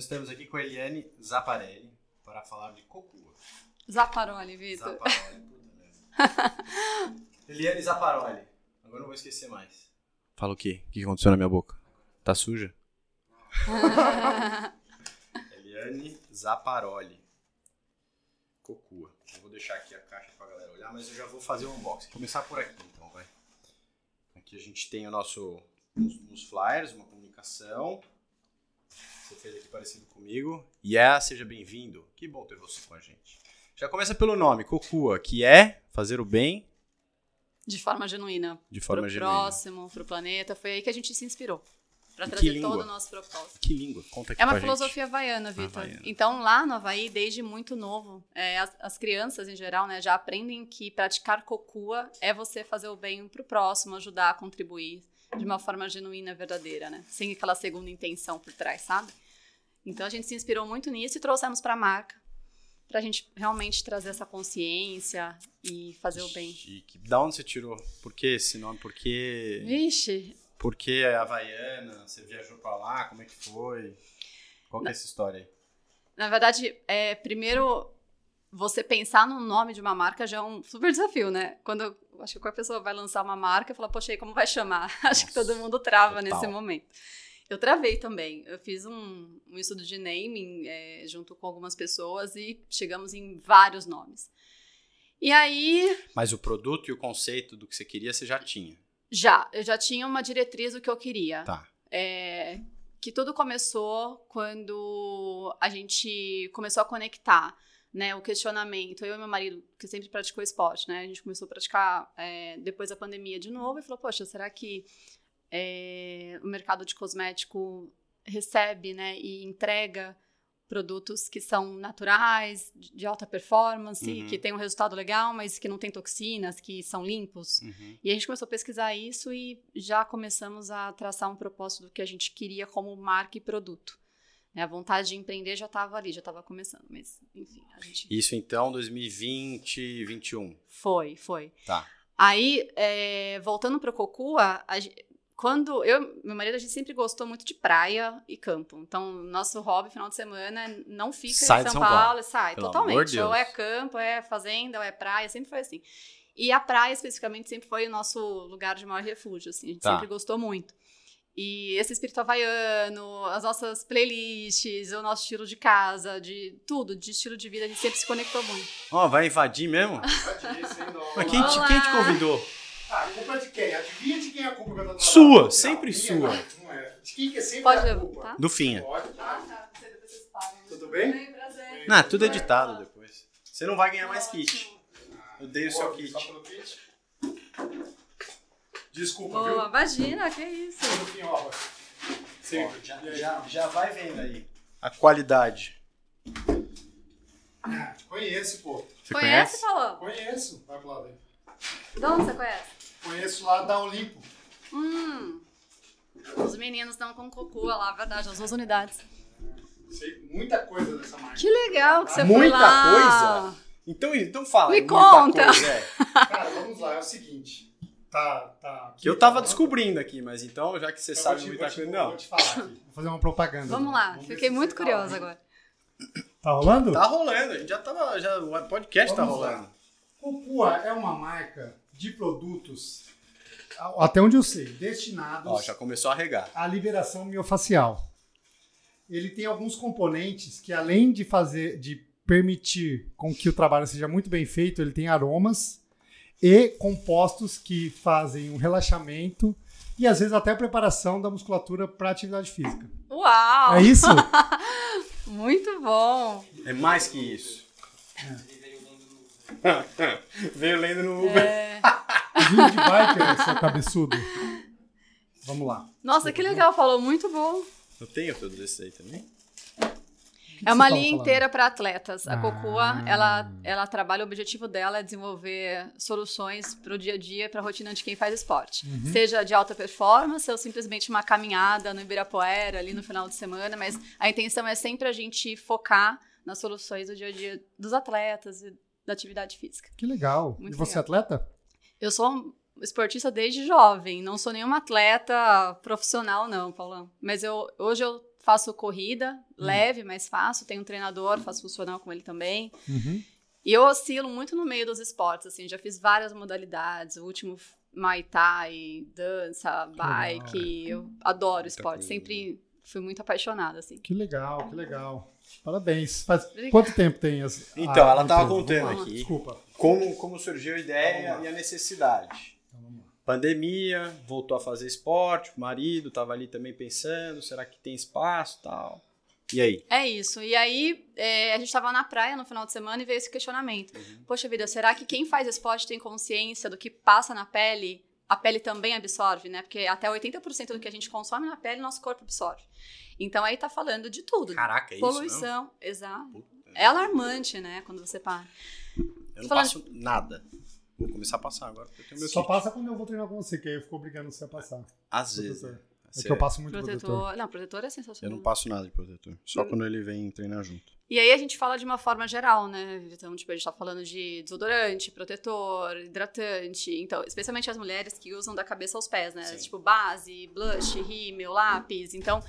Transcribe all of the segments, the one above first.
Então estamos aqui com a Eliane Zaparelli para falar de Cocua. Zaparoli, Vitor. Zaparoli, puta merda. Eliane Zaparoli. Agora não vou esquecer mais. Fala o quê? O que aconteceu na minha boca? Tá suja? Eliane Zaparoli. Cocua. Eu vou deixar aqui a caixa pra galera olhar, mas eu já vou fazer o unboxing. Começar por aqui então, vai. Aqui a gente tem o nosso os, os flyers, uma comunicação. Você fez aqui parecido comigo. Yeah, seja bem-vindo. Que bom ter você com a gente. Já começa pelo nome, Cocua, que é fazer o bem De forma genuína. de forma pro genuína. próximo, pro planeta. Foi aí que a gente se inspirou. Pra E trazer todo o nosso propósito. Que língua? Conta aqui É uma filosofia havaiana, Vitor. Então, lá no Havaí, desde muito novo, é, as, as crianças, em geral, né, já aprendem que praticar cocua é você fazer o bem pro próximo, ajudar, contribuir de uma forma genuína, verdadeira, né? Sem aquela segunda intenção por trás, sabe? Então, a gente se inspirou muito nisso e trouxemos pra marca, pra gente realmente trazer essa consciência e fazer o bem. Chique. Da onde você tirou? Por que esse nome? Por que, Vixe, por que a Havaiana? Você viajou pra lá? Como é que foi? Qual que é essa história aí? Na verdade, é, primeiro, você pensar no nome de uma marca já é um super desafio, né? Quando acho que a pessoa vai lançar uma marca, fala, poxa, e como vai chamar? acho que Nossa, todo mundo trava total. nesse momento. Eu travei também. Eu fiz um, um estudo de naming é, junto com algumas pessoas e chegamos em vários nomes. E aí, Mas o produto e o conceito do que você queria, você já tinha. já, eu já tinha uma diretriz do que eu queria. Tá. É, que tudo começou quando a gente começou a conectar, né, o questionamento. Eu e meu marido, que sempre praticou esporte, né, a gente começou a praticar é, depois da pandemia de novo e falou, poxa, será que é, o mercado de cosmético recebe, né, e entrega produtos que são naturais, de alta performance, Uhum. que tem um resultado legal, mas que não tem toxinas, que são limpos. Uhum. E a gente começou a pesquisar isso e já começamos a traçar um propósito do que a gente queria como marca e produto. Né, A vontade de empreender já estava ali, já estava começando, mas enfim, gente Isso então, 2020, 21. foi, foi. Tá. Aí, é, voltando para o Cocua, a quando eu, meu marido, a gente sempre gostou muito de praia e campo. Então, nosso hobby final de semana não fica Sai em São, São Paulo. Paulo, sai Pelo totalmente. de ou é campo, é fazenda, ou é praia, sempre foi assim. E a praia, especificamente, sempre foi o nosso lugar de maior refúgio, assim. A gente Tá. sempre gostou muito. E esse espírito havaiano, as nossas playlists, o nosso estilo de casa, de tudo, de estilo de vida, a gente sempre se conectou muito. Ó, vai invadir mesmo? Mas quem te, quem te convidou? Ah, a culpa é de quem? Adivinha de quem é a culpa que eu tô Sua? Não, sempre minha sua. Não, não é. De quem que é sempre Pode a levar, culpa? tá? Do Finha. Pode, Ah, tá. tá. Depois vocês param. Tudo bem? prazer. Não, tudo editado depois. Você não vai ganhar mais kit. Eu dei o seu kit. Só pelo kit. Desculpa, Boa, viu? imagina, que isso. Tudo finhola. Sempre. Já, já, já vai vendo aí. A qualidade. Conheço, pô. Você conhece, conhece? Paulo? Conheço. Vai pro lado aí. De onde você conhece? Conheço lá da Olimpo. Hum. Os meninos estão com cocua lá, verdade, as duas unidades. Sei muita coisa dessa marca. Que legal que você Muita foi lá. coisa? Então, então fala. Me muita conta. coisa, é. Cara, vamos lá. É o seguinte. Tá, tá. Que eu tava descobrindo aqui, mas então, já que você Eu sabe vou te- muita vou te- coisa. Vou Não. te falar aqui. Vou fazer uma propaganda. Vamos lá, ver fiquei muito tá curiosa lá. agora. Tá rolando? Tá rolando, a gente já tava. Já, o podcast tá Vamos lá. rolando. Cocua é uma marca de produtos, a- até onde eu sei, destinados Ó, já começou a regar. à liberação miofacial. Ele tem alguns componentes que, além de fazer, de permitir com que o trabalho seja muito bem feito, ele tem aromas e compostos que fazem um relaxamento e às vezes até a preparação da musculatura para atividade física. Uau! É isso? Muito bom. É mais que isso. Veio lendo no Uber. É... Vindo de biker, seu cabeçudo. Vamos lá. Nossa, que legal, falou muito bom. Eu tenho todos esses aí também. É uma linha falando? inteira para atletas. A Ah. Cocua, ela, ela trabalha, o objetivo dela é desenvolver soluções para o dia a dia, para a rotina de quem faz esporte. Uhum. Seja de alta performance ou simplesmente uma caminhada no Ibirapuera ali no final de semana, mas a intenção é sempre a gente focar nas soluções do dia a dia dos atletas e da atividade física. Que legal. Muito e você é legal. atleta? Eu sou um esportista desde jovem, não sou nenhuma atleta profissional não, Paulão. Mas eu hoje eu faço corrida, leve, mas faço. Tenho um treinador, faço funcional com ele também. Uhum. E eu oscilo muito no meio dos esportes, assim, já fiz várias modalidades. O último Muay Thai, dança, bike. Eu adoro esporte, sempre fui muito apaixonada, assim. Que legal, que legal. Parabéns. Faz Obrigada. quanto tempo tem as, Então, ela a tava empresa? contando aqui. Desculpa. Como, como surgiu a ideia e a necessidade? Pandemia, voltou a fazer esporte, o marido tava ali também pensando, será que tem espaço e tal. E aí? É isso. E aí, é, a gente tava na praia no final de semana e veio esse questionamento. Poxa vida, será que quem faz esporte tem consciência do que passa na pele? A pele também absorve, né? Porque até 80% do que a gente consome na pele, nosso corpo absorve. Então aí tá falando de tudo. Caraca, é isso? Poluição, exato. Puta, É alarmante, né? Quando você para. Eu não falando- passo nada. Vou começar a passar agora, porque eu tenho meu Só kit. passa quando eu vou treinar com você, que aí eu fico obrigando você a passar. Às vezes. Protetor. É Você- que eu passo muito Protetor. protetor. Não, protetor é Eu sensacional. não passo nada de protetor. Só quando ele vem treinar junto. E aí a gente fala de uma forma geral, né? Então, tipo, a gente tá falando de desodorante, protetor, hidratante. Então, especialmente as mulheres que usam da cabeça aos pés, né? Sim. Tipo, base, blush, rímel, lápis. Então,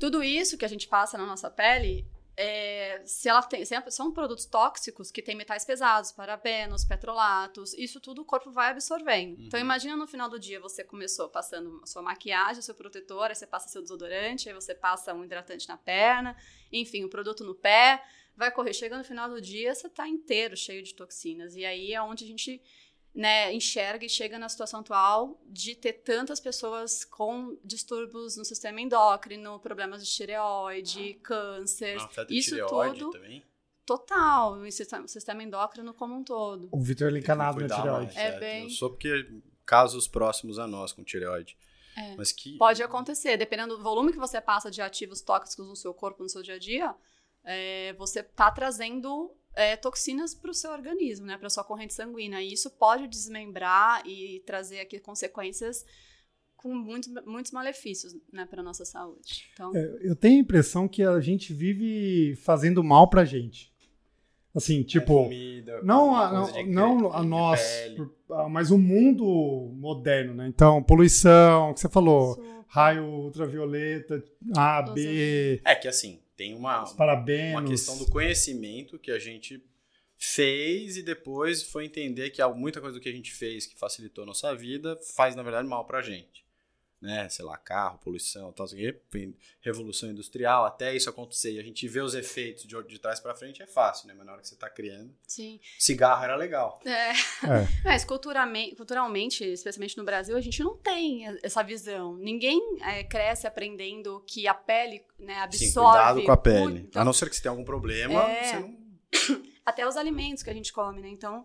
tudo isso que a gente passa na nossa pele, é, se ela tem, se são produtos tóxicos que têm metais pesados, parabenos, petrolatos, isso tudo o corpo vai absorvendo. Então, Uhum. imagina no final do dia você começou passando sua maquiagem, seu protetor, aí você passa seu desodorante, aí você passa um hidratante na perna, enfim, o produto no pé, vai correr. Chega no final do dia, você tá inteiro cheio de toxinas. E aí é onde a gente né, enxerga e chega na situação atual de ter tantas pessoas com distúrbios no sistema endócrino, problemas de tireoide, câncer. Não afeta isso tireoide tudo também? total, o sistema, sistema endócrino como um todo. O Vitor é encanado na tireoide. mais, É é, bem- Eu sou porque casos próximos a nós com tireoide. É. Mas que. Pode acontecer, dependendo do volume que você passa de ativos tóxicos no seu corpo, no seu dia a dia, é, você tá trazendo é, toxinas para o seu organismo, né, para sua corrente sanguínea. E isso pode desmembrar e trazer aqui consequências com muitos, muitos malefícios, né, para nossa saúde. Então, É, Eu tenho a impressão que a gente vive fazendo mal pra gente. Assim, com tipo, comida, não a, não, de não cre- a de nós, ah, mas o mundo moderno, né? Então, poluição, que você falou, raio ultravioleta, A, B, É que assim, tem uma, uma questão do conhecimento que a gente fez e depois foi entender que há muita coisa do que a gente fez que facilitou a nossa vida faz, na verdade, mal pra gente. Né? Sei lá, carro, poluição, tal, quê, revolução industrial, até isso acontecer e a gente vê os efeitos de, de trás pra frente é fácil, né? Mas na hora que você tá criando, Sim. cigarro era legal. É. É. Mas culturalmente, culturalmente, especialmente no Brasil, a gente não tem essa visão. Ninguém é, cresce aprendendo que a pele né, absorve. Sim, cuidado com a pele. muito. A não ser que você tenha algum problema, É. você não. Até os alimentos que a gente come, né? Então,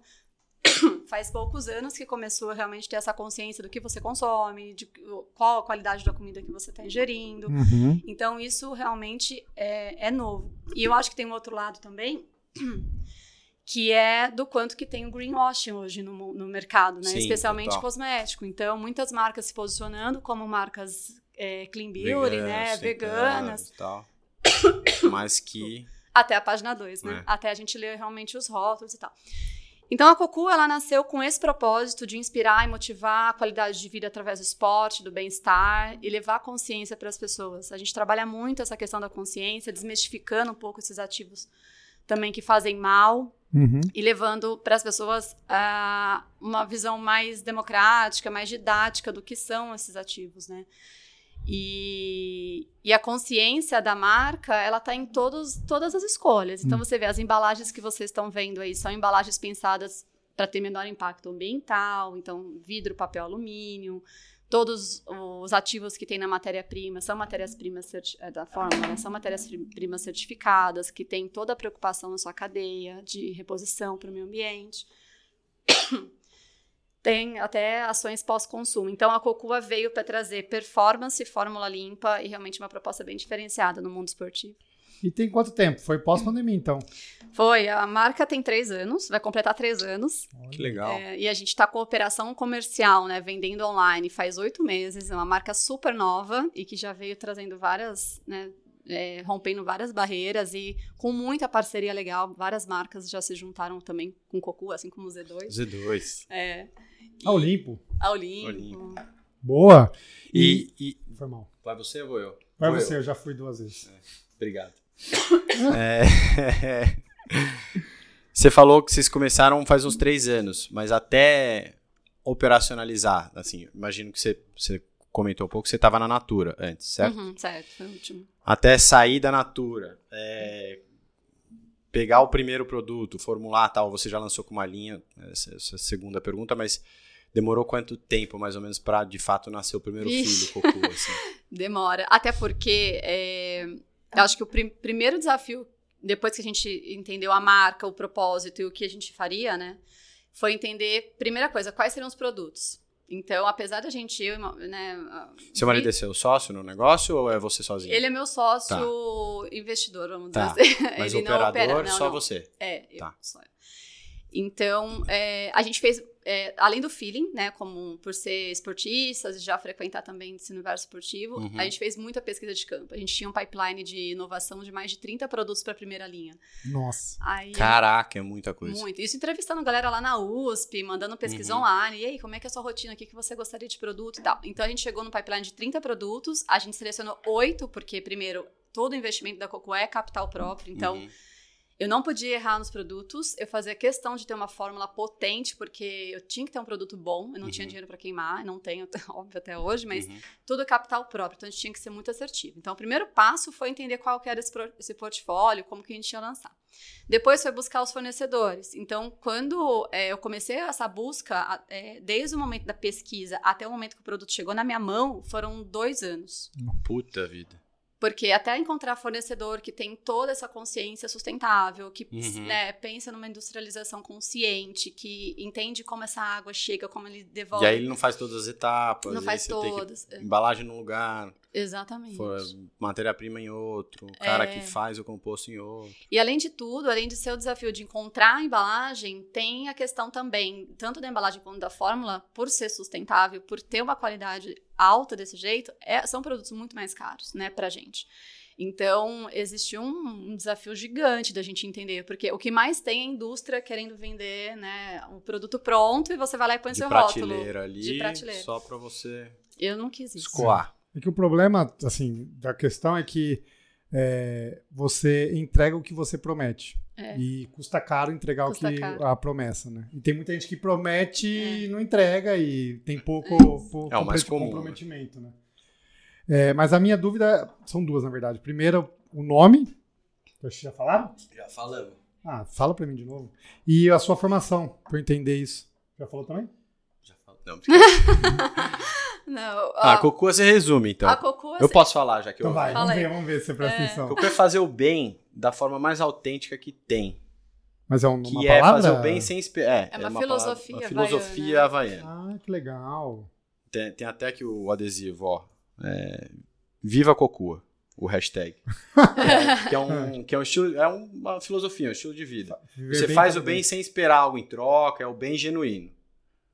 faz poucos anos que começou a realmente ter essa consciência do que você consome, de qual a qualidade da comida que você está ingerindo. Uhum. Então, isso realmente é, é novo. E eu acho que tem um outro lado também, que é do quanto que tem o greenwashing hoje no, no mercado, né? Sim, Especialmente total. cosmético. Então, muitas marcas se posicionando como marcas é, clean beauty, né? Veganas. tal. Mas que. Até a página 2, né? É. Até a gente ler realmente os rótulos e tal. Então, a Cocu, ela nasceu com esse propósito de inspirar e motivar a qualidade de vida através do esporte, do bem-estar e levar consciência para as pessoas. A gente trabalha muito essa questão da consciência, desmistificando um pouco esses ativos também que fazem mal Uhum. e levando para as pessoas ah, uma visão mais democrática, mais didática do que são esses ativos, né? E, e a consciência da marca, ela está em todos, todas as escolhas. Então, você vê, as embalagens que vocês estão vendo aí são embalagens pensadas para ter menor impacto ambiental, então vidro, papel, alumínio. Todos os ativos que tem na matéria-prima são matérias-primas eh, da fórmula, né? são matérias-primas certificadas, que tem toda a preocupação na sua cadeia de reposição para o meio ambiente. Tem até ações pós-consumo. Então, a Cocua veio para trazer performance, fórmula limpa e realmente uma proposta bem diferenciada no mundo esportivo. E tem quanto tempo? Foi pós-pandemia, então. Foi, a marca tem três anos, vai completar três anos. Que legal. É, e a gente está com operação comercial, né? Vendendo online faz oito meses. É uma marca super nova e que já veio trazendo várias, né? É, rompendo várias barreiras e com muita parceria legal. Várias marcas já se juntaram também com Cocu, assim como o Z2. Z2. É, Ah, Olimpo. a Olimpo. Olimpo. Boa. E, e. Foi mal. Vai você ou vou eu? Vai Vou você, eu. eu já fui duas vezes. Obrigado. É, Você falou que vocês começaram faz uns três anos, mas até operacionalizar, assim, imagino que você, você comentou um pouco você estava na Natura antes, certo? Uhum, certo, foi o último. Até sair da Natura, é, pegar o primeiro produto, formular tal, você já lançou com uma linha, essa, essa é a segunda pergunta, mas demorou quanto tempo, mais ou menos, para de fato nascer o primeiro Vixe. filho, Cocô, assim? Demora. Até porque é, eu acho que o prim- primeiro desafio, depois que a gente entendeu a marca, o propósito e o que a gente faria, né? Foi entender, primeira coisa, quais seriam os produtos. Então, apesar da gente, né? Seu marido é seu sócio no negócio ou é você sozinho? Ele é meu sócio investidor, vamos Tá. dizer assim. Mas Ele não operador, opera, não, só não. você. É, eu Tá. eu. Então, é, a gente fez, é, além do feeling, né, como por ser esportistas e já frequentar também esse universo esportivo, Uhum. a gente fez muita pesquisa de campo. A gente tinha um pipeline de inovação de mais de 30 produtos para a primeira linha. Nossa. Aí, Caraca, é muita coisa. muito. Isso entrevistando galera lá na USP, mandando pesquisa Uhum. online. E aí, como é que é a sua rotina? O que, que você gostaria de produto e tal? Então, a gente chegou no pipeline de 30 produtos. A gente selecionou oito, porque, primeiro, todo o investimento da Coco é capital próprio. Então, Uhum. Eu não podia errar nos produtos, eu fazia questão de ter uma fórmula potente, porque eu tinha que ter um produto bom, eu não tinha Uhum. dinheiro para queimar, não tenho, óbvio, até hoje, mas Uhum. tudo é capital próprio, então a gente tinha que ser muito assertivo. Então, o primeiro passo foi entender qual que era esse, esse portfólio, como que a gente ia lançar. Depois foi buscar os fornecedores. Então, quando é, eu comecei essa busca, é, desde o momento da pesquisa até o momento que o produto chegou na minha mão, foram dois anos. Puta vida. Porque até encontrar fornecedor que tem toda essa consciência sustentável, que Uhum. né, pensa numa industrialização consciente, que entende como essa água chega, como ele devolve. E aí ele não faz todas as etapas. Não faz todas. é, Embalagem num lugar, Exatamente. for- matéria-prima em outro, o cara É. que faz o composto em outro. E além de tudo, além de ser o desafio de encontrar a embalagem, tem a questão também, tanto da embalagem quanto da fórmula, por ser sustentável, por ter uma qualidade alta desse jeito, é- são produtos muito mais caros, né, pra gente. Então, existe um, um desafio gigante da gente entender, porque o que mais tem é a indústria querendo vender, né, o produto pronto e você vai lá e põe De seu rótulo. prateleira ali, de prateleira. só pra você Eu não quis isso. escoar. É que o problema, assim, da questão é que é, você entrega o que você promete. É. E custa caro entregar Custa o que caro. a promessa, né? E tem muita gente que promete É. e não entrega e tem pouco, pouco É o mais comum, comprometimento, né? É, mas a minha dúvida são duas, na verdade. Primeiro, o nome. Vocês já falaram? Já falamos. Ah, fala pra mim de novo. E a sua formação, pra eu entender isso. Já falou também? Já falamos. Não, Não, ah, a, cocô você resume, então. a Cocô, Eu posso falar, já que Então eu... vai, vamos ver, vamos ver se você presta É. atenção. Cocô é fazer o bem da forma mais autêntica que tem. Mas é um- uma Que é palavra? fazer o bem sem esperar. É, É uma palavra- filosofia uma filosofia havaiana. Ah, que legal. Tem, tem até que o adesivo, ó. é, Viva Cocua, o hashtag. que, é um, que é um estilo, é uma filosofia, um estilo de vida. Viver Você faz o bem sem esperar algo em troca, é o bem genuíno.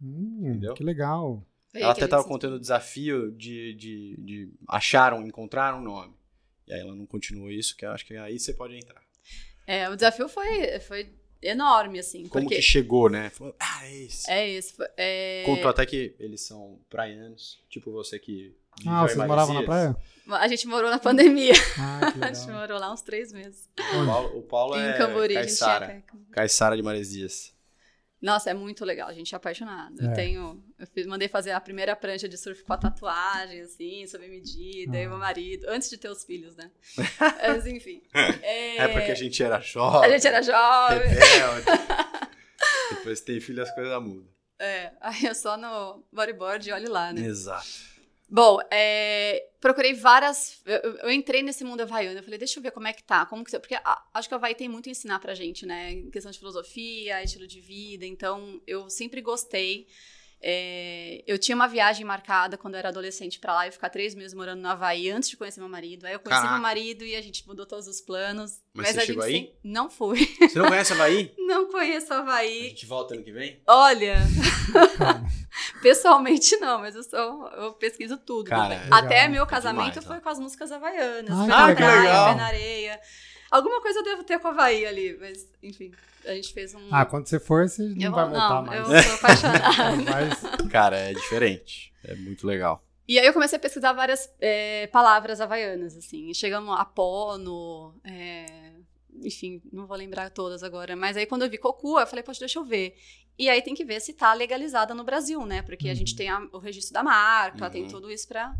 Hum, Entendeu? Que legal. Ela até estava contando o desafio de, de, de achar, um, encontrar um nome. E aí ela não continuou isso, que eu acho que aí você pode entrar. É, o desafio foi, foi enorme, assim. Como porque que chegou, né? Falou, ah, é esse. É isso. foi- É... Contou até que eles são praianos, tipo você que Ah, em vocês moravam na praia? A gente morou na pandemia. Ah, que A gente morou lá uns três meses. O Paulo, o Paulo em é Cambori, a gente Caiçara. tinha... Caiçara de Maresias. Nossa, é muito legal, a gente é apaixonado. É. Eu tenho. Eu fiz- mandei fazer a primeira prancha de surf com a tatuagem, assim, sob medida, Ah. e meu marido, antes de ter os filhos, né? Mas enfim. É, É porque a gente era jovem. a gente era jovem. rebelde. Depois tem filho, as coisas mudam. É, aí eu só no bodyboard e olhe lá, né? Exato. Bom, é, procurei várias. Eu, eu- eu entrei nesse mundo havaiano. Eu falei, deixa eu ver como é que tá. Como que, porque a- acho que o Havaí tem muito a ensinar pra gente, né? Em questão de filosofia, estilo de vida. Então, eu sempre gostei. É, eu tinha uma viagem marcada quando eu era adolescente pra lá. Eu ficar três meses morando no Havaí antes de conhecer meu marido. Aí eu conheci Caraca. meu marido e a gente mudou todos os planos. Mas você a chegou gente aí? sem- Não fui. Você não conhece Havaí? Não conheço o A Havaí. gente volta ano que vem? Olha, pessoalmente não, mas eu sou, eu pesquiso tudo. Cara, legal. Até meu É casamento demais, foi com as músicas havaianas. Ah, Foi que na legal. praia, legal. pé na areia. Alguma coisa eu devo ter com o Havaí ali, mas enfim, a gente fez um. Ah, quando você for, você não eu, vai voltar não, mais. eu sou apaixonada. Mas, Cara, é diferente. É muito legal. E aí eu comecei a pesquisar várias é, palavras havaianas, assim. Chegamos a pono, é, enfim, não vou lembrar todas agora. Mas aí quando eu vi cocu, eu falei, poxa, deixa eu ver. E aí tem que ver se tá legalizada no Brasil, né? Porque a gente tem a- o registro da marca, tem Uhum. tudo isso pra...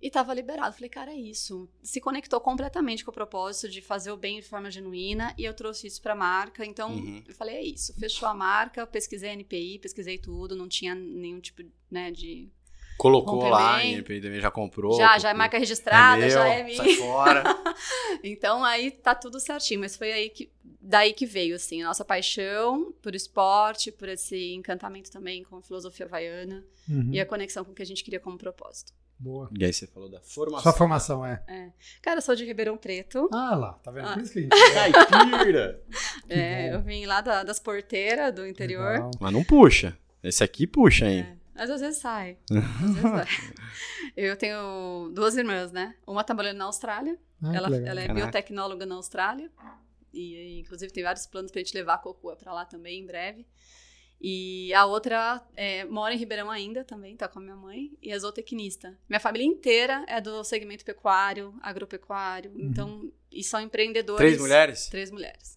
E tava liberado. Falei, cara, é isso. Se conectou completamente com o propósito de fazer o bem de forma genuína e eu trouxe isso pra marca. Então, Uhum. eu falei, é isso. Fechou a marca, pesquisei NPI, pesquisei tudo, não tinha nenhum tipo né, de. Colocou lá, NPI também já comprou. já, já é colocou. marca registrada, meu, já é minha. Sai fora. Então aí tá tudo certinho, mas foi aí que daí que veio assim, a nossa paixão por esporte, por esse encantamento também com a filosofia havaiana Uhum. e a conexão com o que a gente queria como propósito. Boa. e aí você falou da formação. Sua formação é. Cara, eu sou de Ribeirão Preto. Ah lá, tá vendo? Ah. Por isso que a gente. Caipira. é, eu vim lá da- das porteiras do interior. Legal. Mas não puxa. Esse aqui puxa, hein? É, mas às vezes sai. Às vezes vai. Eu tenho duas irmãs, né? Uma trabalhando na Austrália. Ah, ela, ela é Caraca. biotecnóloga na Austrália. E, inclusive, tem vários planos pra gente levar a Cocua pra lá também, em breve. E a outra é, mora em Ribeirão ainda também, tá com a minha mãe. E é zootecnista. Minha família inteira é do segmento pecuário, agropecuário. Então, e são empreendedores. Três mulheres? Três mulheres.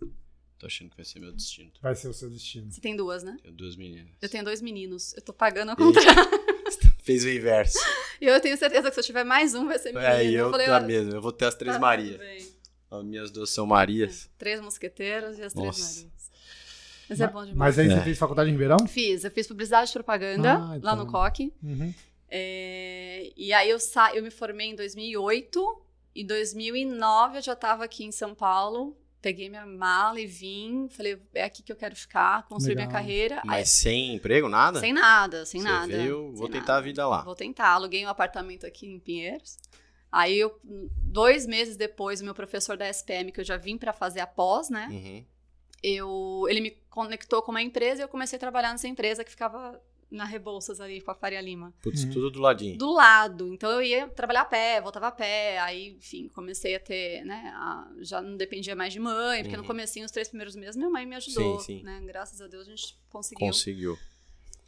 Tô achando que vai ser meu destino. Vai ser o seu destino. Você tem duas, né? Tenho duas meninas. Eu tenho dois meninos. Eu tô pagando ao Eita. contrário. Fez o inverso. E eu tenho certeza que se eu tiver mais um, vai ser menino. É, e eu, falei, tá mesmo. Eu vou ter as três tá Marias. As minhas duas são Marias. Três mosqueteiros e as Nossa. três Marias. Mas é bom demais. Mas aí você É. fez faculdade em Ribeirão? Fiz, eu fiz publicidade e propaganda Ah, lá então. no COC. Uhum. É, e aí eu, sa eu me formei em 2008. Em 2009 eu já estava aqui em São Paulo. Peguei minha mala e vim. Falei, é aqui que eu quero ficar. Construir minha Legal. carreira. Mas Aí, sem emprego, nada? sem nada, sem Você nada. veio, vou tentar nada. a vida lá. Vou tentar. Aluguei um apartamento aqui em Pinheiros. Aí, eu, dois meses depois, o meu professor da SPM, que eu já vim para fazer a pós, né? Uhum. Eu, ele me conectou com uma empresa e eu comecei a trabalhar nessa empresa que ficava na Rebouças ali com a Faria Lima. Putz, Uhum. tudo do ladinho. Do lado. Então eu ia trabalhar a pé, voltava a pé. Aí, enfim, comecei a ter, né? a- já não dependia mais de mãe, porque Uhum. no comecinho, os três primeiros meses, minha mãe me ajudou. Sim, sim. Né? Graças a Deus a gente conseguiu. Conseguiu.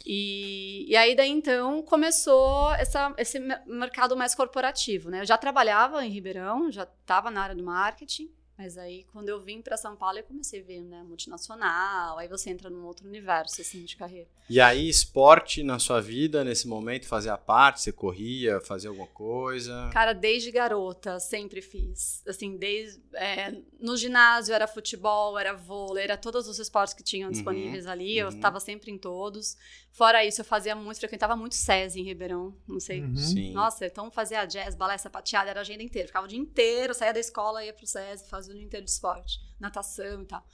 E, e aí, daí então, começou essa, esse mer- mercado mais corporativo, né? Eu já trabalhava em Ribeirão, já estava na área do marketing, mas aí, quando eu vim para São Paulo, eu comecei a ver, né, multinacional, aí você entra num outro universo, assim, de carreira. E aí, esporte na sua vida, nesse momento, fazia parte? Você corria, fazia alguma coisa? Cara, desde garota, sempre fiz. Assim, desde. é, no ginásio era futebol, era vôlei, era todos os esportes que tinham Uhum, disponíveis ali. Eu uhum. estava sempre em todos. Fora isso, eu fazia muito, frequentava muito SESI em Ribeirão. Não sei. Uhum. Sim. Nossa, então fazia jazz, balé, sapateada, era a agenda inteira. Ficava o dia inteiro, saía da escola, ia pro SESI, fazia o dia inteiro de esporte, natação e tal.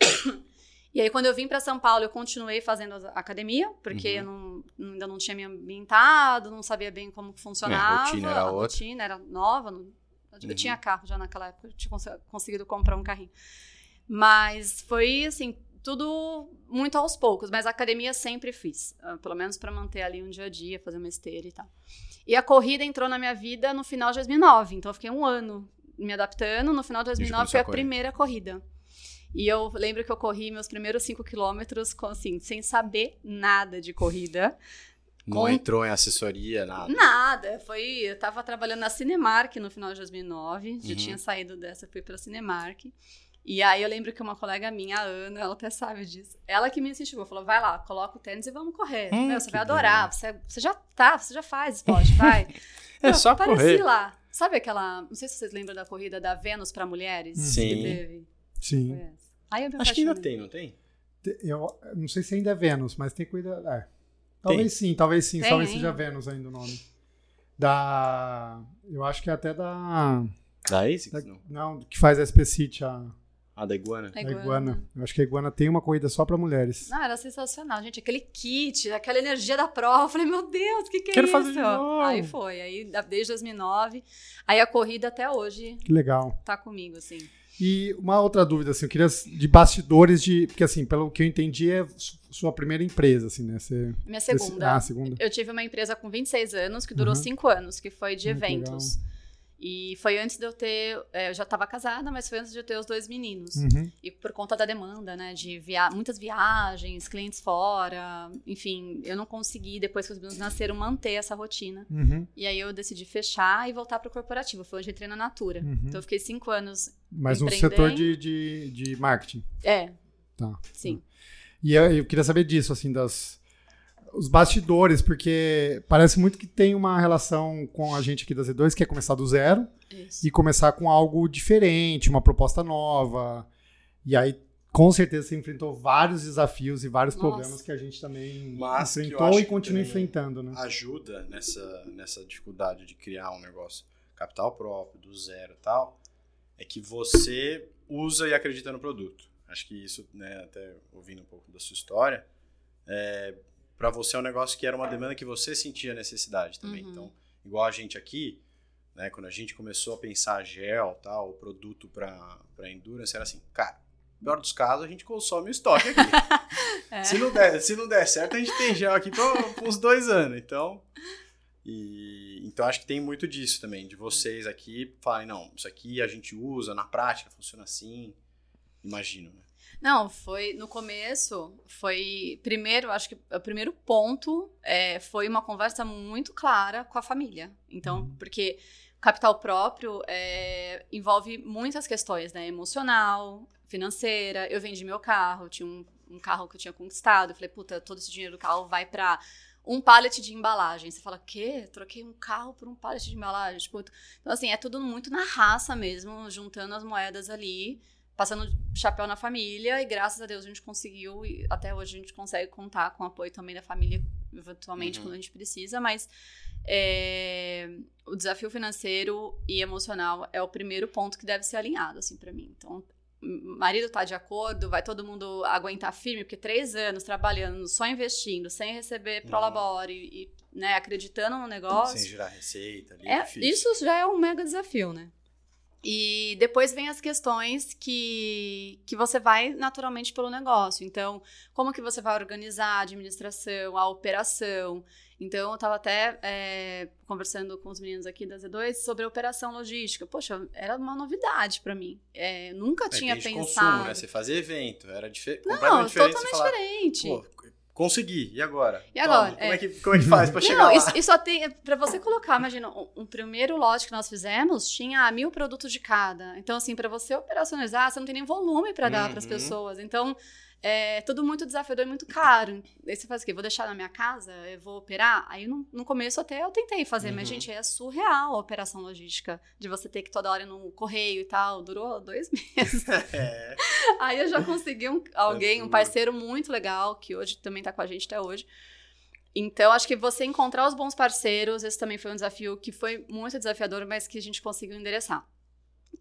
E aí, quando eu vim para São Paulo, eu continuei fazendo a academia, porque Uhum. eu não, ainda não tinha me ambientado, não sabia bem como funcionava. rotina era a outra. rotina era nova. não- eu Uhum. tinha carro já naquela época, eu tinha cons- conseguido comprar um carrinho. Mas foi, assim, tudo muito aos poucos. Mas a academia sempre fiz, ah, pelo menos para manter ali um dia a dia, fazer uma esteira e tal. E a corrida entrou na minha vida no final de 2009, então eu fiquei um ano me adaptando. No final de 2009 começou foi a a primeira corrida. E eu lembro que eu corri meus primeiros cinco quilômetros, com, assim, sem saber nada de corrida. Não Com- entrou em assessoria, nada. Nada, foi. Eu tava trabalhando na Cinemark no final de 2009, já Uhum. tinha saído dessa, fui pra Cinemark. E aí eu lembro que uma colega minha, a Ana, ela até sabe disso. Ela que me incentivou, falou: vai lá, coloca o tênis e vamos correr. Hum, Meu, você vai adorar, você, você já tá, você já faz esporte, vai. É Meu, só pareci correr. lá. Sabe aquela. Não sei se vocês lembram da corrida da Vênus pra mulheres? Sim. Que teve. Sim. Aí eu me Acho que ainda tem, não tem? Eu não sei se ainda é Vênus, mas tem cuidado. É. Talvez sim, talvez sim. Tem talvez ainda? seja Vênus ainda o nome. Da. Eu acho que é até da. Da ASICS? da- Não. não, que faz a SP City, a, Ah, da Iguana? A a iguana. Iguana. Eu acho que a Iguana tem uma corrida só pra mulheres. Não, era sensacional, gente. Aquele kit, aquela energia da prova. Eu falei, meu Deus, o que, que é Quero isso? fazer de novo. Aí foi. Aí, da- desde 2009. Aí a corrida até hoje Que legal. tá comigo, assim. E uma outra dúvida, assim, eu queria de bastidores de. Porque, assim, pelo que eu entendi, é su- sua primeira empresa, assim, né? Você, Minha segunda. Ah, segunda. Eu tive uma empresa com 26 anos, que durou Uhum. 5 anos, que foi de Ah, que eventos. E foi antes de eu ter. é, eu já estava casada, mas foi antes de eu ter os dois meninos. Uhum. E por conta da demanda, né? De via muitas viagens, clientes fora, enfim, eu não consegui, depois que os meninos nasceram, manter essa rotina. Uhum. E aí eu decidi fechar e voltar para o corporativo. Foi onde eu entrei na Natura. Uhum. Então eu fiquei cinco anos. Mas no setor de, de, de marketing. É. Tá. Sim. E eu, eu queria saber disso, assim, das. Os bastidores, porque parece muito que tem uma relação com a gente aqui da Z2, que é começar do zero Isso. e começar com algo diferente, uma proposta nova. E aí, com certeza, você enfrentou vários desafios e vários Nossa. problemas que a gente também Mas enfrentou e continua enfrentando, né? ajuda nessa, nessa dificuldade de criar um negócio capital próprio, do zero e tal, é que você usa e acredita no produto. Acho que isso, né, até ouvindo um pouco da sua história, é, para você é um negócio que era uma demanda que você sentia necessidade também. Uhum. Então, igual a gente aqui, né, quando a gente começou a pensar gel, tal, o produto para endurance, era assim, cara, no pior dos casos, a gente consome o estoque aqui. É. Se não der, se não der certo, a gente tem gel aqui por, por uns dois anos. Então, e, então acho que tem muito disso também, de vocês aqui falarem, não, isso aqui a gente usa, na prática funciona assim. Imagino, né? Não, foi no começo, foi primeiro, acho que o primeiro ponto é, foi uma conversa muito clara com a família. Então, porque capital próprio é, envolve muitas questões, né? Emocional, financeira. Eu vendi meu carro, tinha um, um carro que eu tinha conquistado. Eu falei, puta, todo esse dinheiro do carro vai pra um pallet de embalagem. Você fala, quê? Troquei um carro por um pallet de embalagem? Tipo, então, assim, é tudo muito na raça mesmo, juntando as moedas ali passando chapéu na família e graças a Deus a gente conseguiu e até hoje a gente consegue contar com o apoio também da família eventualmente Uhum. quando a gente precisa, mas é, o desafio financeiro e emocional é o primeiro ponto que deve ser alinhado assim para mim. Então marido tá de acordo, vai todo mundo aguentar firme, porque três anos trabalhando, só investindo, sem receber pro Uhum. labore e, e, né, acreditando no negócio. Sem gerar receita ali. É, isso já é um mega desafio, né? E depois vem as questões que, que você vai naturalmente pelo negócio. Então, como que você vai organizar a administração, a operação? Então, eu estava até é, conversando com os meninos aqui da Z2 sobre a operação logística. Poxa, era uma novidade para mim. É, nunca É, tinha pensado. consumo, né? Você fazia evento, era dife Não, totalmente falar, diferente. Pô, consegui, e agora? E agora? Toma, Como, É. é que, como é que faz pra chegar Não, lá? isso, isso só tem. Pra você colocar, imagina, um, um primeiro lote que nós fizemos tinha mil produtos de cada. Então, assim, pra você operacionalizar, você não tem nem volume pra dar pras Uhum. pessoas. Então, é tudo muito desafiador e muito caro. Aí você faz o quê? Vou deixar na minha casa? Eu vou operar? Aí no, no começo até eu tentei fazer, mas, Uhum. gente, é surreal a operação logística. De você ter que toda hora ir no correio e tal. Durou dois meses. É. Aí eu já consegui um, alguém, um tudo. parceiro muito legal, que hoje também tá com a gente até hoje. Então, acho que você encontrar os bons parceiros, esse também foi um desafio que foi muito desafiador, mas que a gente conseguiu endereçar.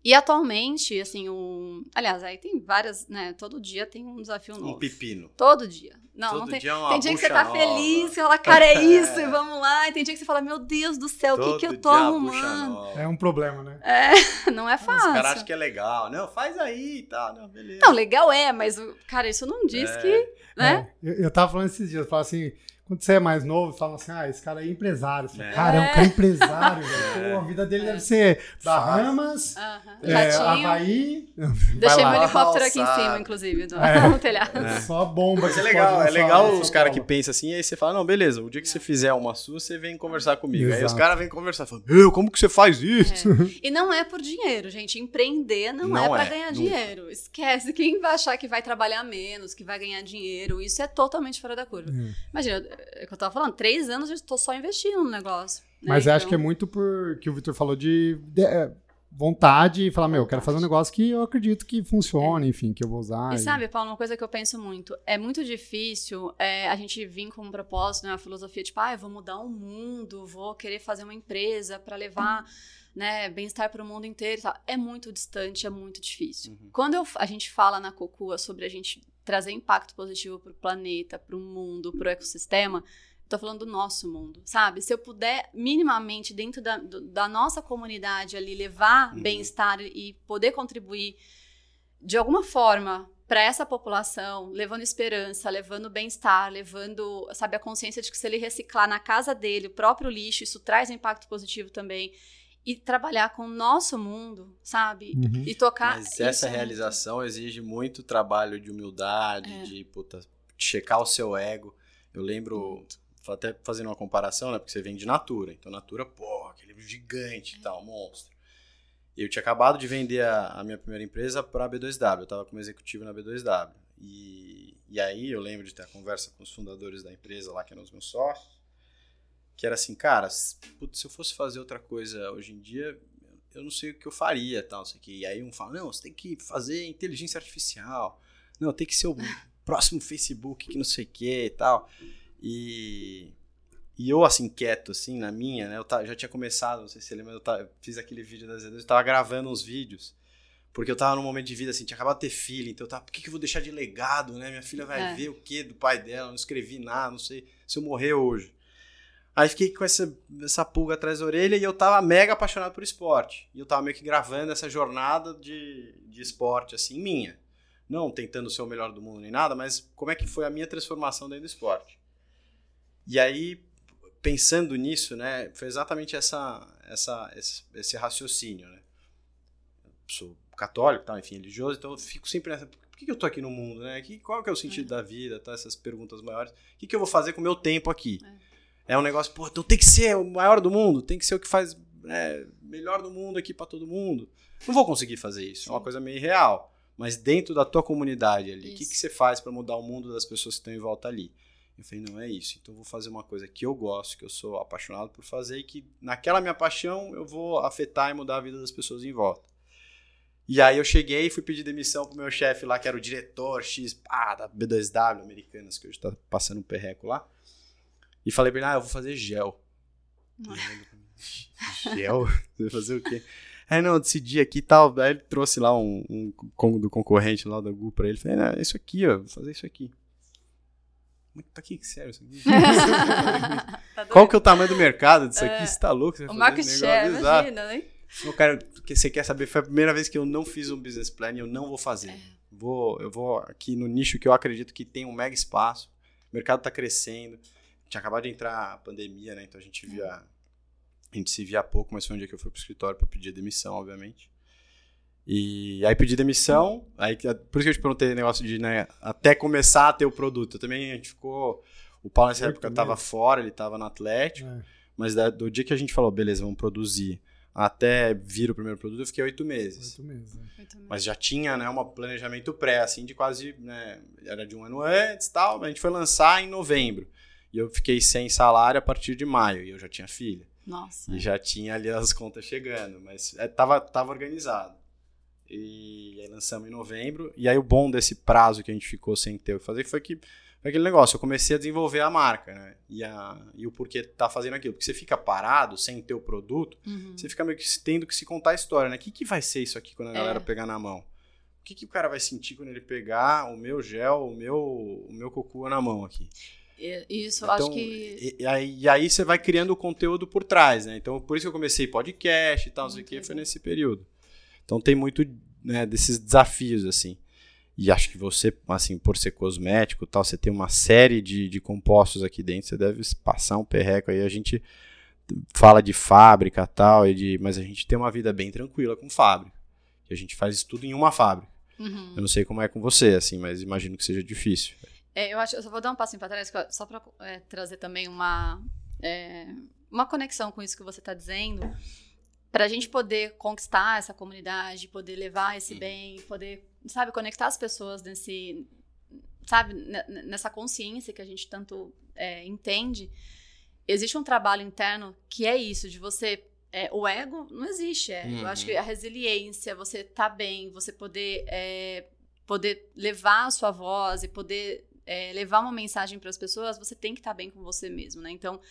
E atualmente, assim, um. Aliás, aí tem várias, né? Todo dia tem um desafio novo. Um pepino. Todo dia. Não, Todo não tem. dia é uma Tem dia que você tá nova. feliz, você fala, cara, é isso, e vamos lá. E tem dia que você fala, meu Deus do céu, o que, que eu tô bucha arrumando? É um problema, né? É, não é Os fácil. caras acham que é legal. Não, faz aí e tal. Não, beleza. Não, legal é, mas, o- cara, isso não diz É. que. Né? É, eu, eu tava falando esses dias, eu falo assim, quando você é mais novo, falam assim, ah, esse cara é empresário. Você fala, É. Cara, é um cara empresário, velho. Pô, a vida dele deve ser Bahamas, Aham. é, Jatinho. Havaí. Deixei meu helicóptero aqui em cima, inclusive, do, É. no telhado. Só bomba Mas é legal, é legal São os caras que pensam assim, aí você fala, não, beleza, o dia que você fizer uma sua, você vem conversar comigo. Aí os Exato. caras vêm conversar, falam, meu, como que você faz isso? E não é por dinheiro, gente. Empreender não, Não é pra é, ganhar nunca. dinheiro. Esquece. Quem vai achar que vai trabalhar menos, que vai ganhar dinheiro, isso é totalmente fora da curva. É. Imagina, é o que eu tava falando, três anos eu estou só investindo no negócio. né? Mas eu acho que é Então, muito por que o Vitor falou de, de- é, vontade e falar, meu, eu quero fazer um negócio que eu acredito que funcione, enfim, que eu vou usar. E e- sabe, Paulo, uma coisa que eu penso muito, é muito difícil é, a gente vir com um propósito, né, uma filosofia tipo, ah, eu vou mudar o mundo, vou querer fazer uma empresa para levar né, bem-estar para o mundo inteiro. É muito distante, é muito difícil. Uhum. Quando eu- a gente fala na Cocua sobre a gente trazer impacto positivo para o planeta, para o mundo, para o ecossistema, tô falando do nosso mundo, sabe? Se eu puder minimamente dentro da, do- da nossa comunidade ali levar Uhum. bem-estar e poder contribuir de alguma forma para essa população, levando esperança, levando bem-estar, levando, sabe, a consciência de que se ele reciclar na casa dele o próprio lixo, isso traz impacto positivo também. E trabalhar com o nosso mundo, sabe? Uhum. E tocar. Mas essa é muito- realização exige muito trabalho de humildade, É. de puta, checar o seu ego. Eu lembro, até fazendo uma comparação, né? Porque você vem de Natura. Então, Natura, pô, aquele livro gigante e tal, monstro. Eu tinha acabado de vender a, a minha primeira empresa para a B2W. Eu estava como executivo na B2W. E, e aí eu lembro de ter a conversa com os fundadores da empresa lá, que eram os meus sócios. Que era assim, cara, putz, se eu fosse fazer outra coisa hoje em dia, eu não sei o que eu faria, tal, não sei o que. E aí um fala, não, você tem que fazer inteligência artificial. Não, tem que ser o próximo Facebook, que não sei o que e tal. E, e eu, assim, quieto, assim, na minha, né? Eu já tinha começado, não sei se você lembra, eu, fiz aquele vídeo das Z2, eu tava gravando uns vídeos. Porque eu tava num momento de vida, assim, tinha acabado de ter filha, então eu tava, por que, que eu vou deixar de legado, né? Minha filha vai É. ver o que do pai dela, eu não escrevi nada, não sei se eu morrer hoje. Aí fiquei com essa, essa pulga atrás da orelha e eu tava mega apaixonado por esporte. E eu tava meio que gravando essa jornada de, de esporte, assim, minha. Não tentando ser o melhor do mundo nem nada, mas como é que foi a minha transformação dentro do esporte. E aí, pensando nisso, né, foi exatamente essa, essa, esse, esse raciocínio, né. Eu sou católico, tal, enfim, religioso, então eu fico sempre nessa, por que eu tô aqui no mundo, né? Que, qual que é o sentido da vida, tá? Essas perguntas maiores. O que, que eu vou fazer com o meu tempo aqui? É um negócio, pô, então tem que ser o maior do mundo, tem que ser o que faz né, melhor do mundo aqui pra todo mundo. Não vou conseguir fazer isso, é uma Sim. coisa meio irreal. Mas dentro da tua comunidade ali, o que, que você faz pra mudar o mundo das pessoas que estão em volta ali? Eu falei, não é isso. Então vou fazer uma coisa que eu gosto, que eu sou apaixonado por fazer e que naquela minha paixão eu vou afetar e mudar a vida das pessoas em volta. E aí eu cheguei e fui pedir demissão pro meu chefe lá, que era o diretor X, pá, da B2W Americanas, que hoje tá passando um perreco lá. E falei pra ele, ah, eu vou fazer gel. Gel? Você vai fazer o quê? Aí não, eu decidi aqui e tal. Aí ele trouxe lá um, um con- do concorrente lá da Google pra ele. Falei, não, é isso aqui, ó, vou fazer isso aqui. Mas pra que que serve isso aqui? Tá Qual que é o tamanho do mercado disso aqui? É. Você tá louco? Você O negócio? Exato. imagina, né? Não, cara, o que você quer saber foi a primeira vez que eu não fiz um business plan e eu não vou fazer. É. Vou, eu vou aqui no nicho que eu acredito que tem um mega espaço. O mercado tá crescendo. Tinha acabado de entrar a pandemia, né? Então a gente via. A gente se via pouco, mas foi um dia que eu fui pro escritório para pedir demissão, obviamente. E aí pedi demissão. Aí, por isso que eu te perguntei o negócio de, né, até começar a ter o produto. Eu também a gente ficou. O Paulo nessa época tava meses. fora, ele tava no Atlético. É. Mas da- do dia que a gente falou, beleza, vamos produzir, até vir o primeiro produto, eu fiquei oito meses. Oito meses. é. Bem. Mas já tinha, né, um planejamento pré, assim, de quase, né, era de um ano antes e tal, mas a gente foi lançar em novembro. E eu fiquei sem salário a partir de maio, e eu já tinha filha. Nossa. E já tinha ali as contas chegando, mas é, tava, tava organizado. E aí lançamos em novembro, e aí o bom desse prazo que a gente ficou sem ter o que fazer foi que foi aquele negócio, eu comecei a desenvolver a marca, né? E, a, e o porquê tá fazendo aquilo. Porque você fica parado, sem ter o produto, Uhum. você fica meio que tendo que se contar a história, né? O que, que vai ser isso aqui quando a É. galera pegar na mão? O que, que o cara vai sentir quando ele pegar o meu gel, o meu, o meu cocô na mão aqui? E- Isso, eu acho Então, que. E, aí, e aí você vai criando o conteúdo por trás, né? Então, por isso que eu comecei podcast e tal, não sei o que, foi nesse período. Então tem muito né, desses desafios, assim. E acho que você, assim, por ser cosmético e tal, você tem uma série de, de compostos aqui dentro, você deve passar um perreco aí. A gente fala de fábrica e tal, e de, mas a gente tem uma vida bem tranquila com fábrica. E a gente faz isso tudo em uma fábrica. Uhum. Eu não sei como é com você, assim, mas imagino que seja difícil. É, eu acho, eu só vou dar um passinho para trás, só para trazer também uma, é, uma conexão com isso que você está dizendo, para a gente poder conquistar essa comunidade, poder levar esse bem, poder, sabe, conectar as pessoas nesse, sabe, ne- ne- nessa consciência que a gente tanto é, entende. Existe um trabalho interno que é isso, de você é, o ego não existe. É. Eu acho Uhum. que a resiliência, você tá bem, você poder, é, poder levar a sua voz e poder é, levar uma mensagem para as pessoas, você tem que estar bem com você mesmo, né? Então,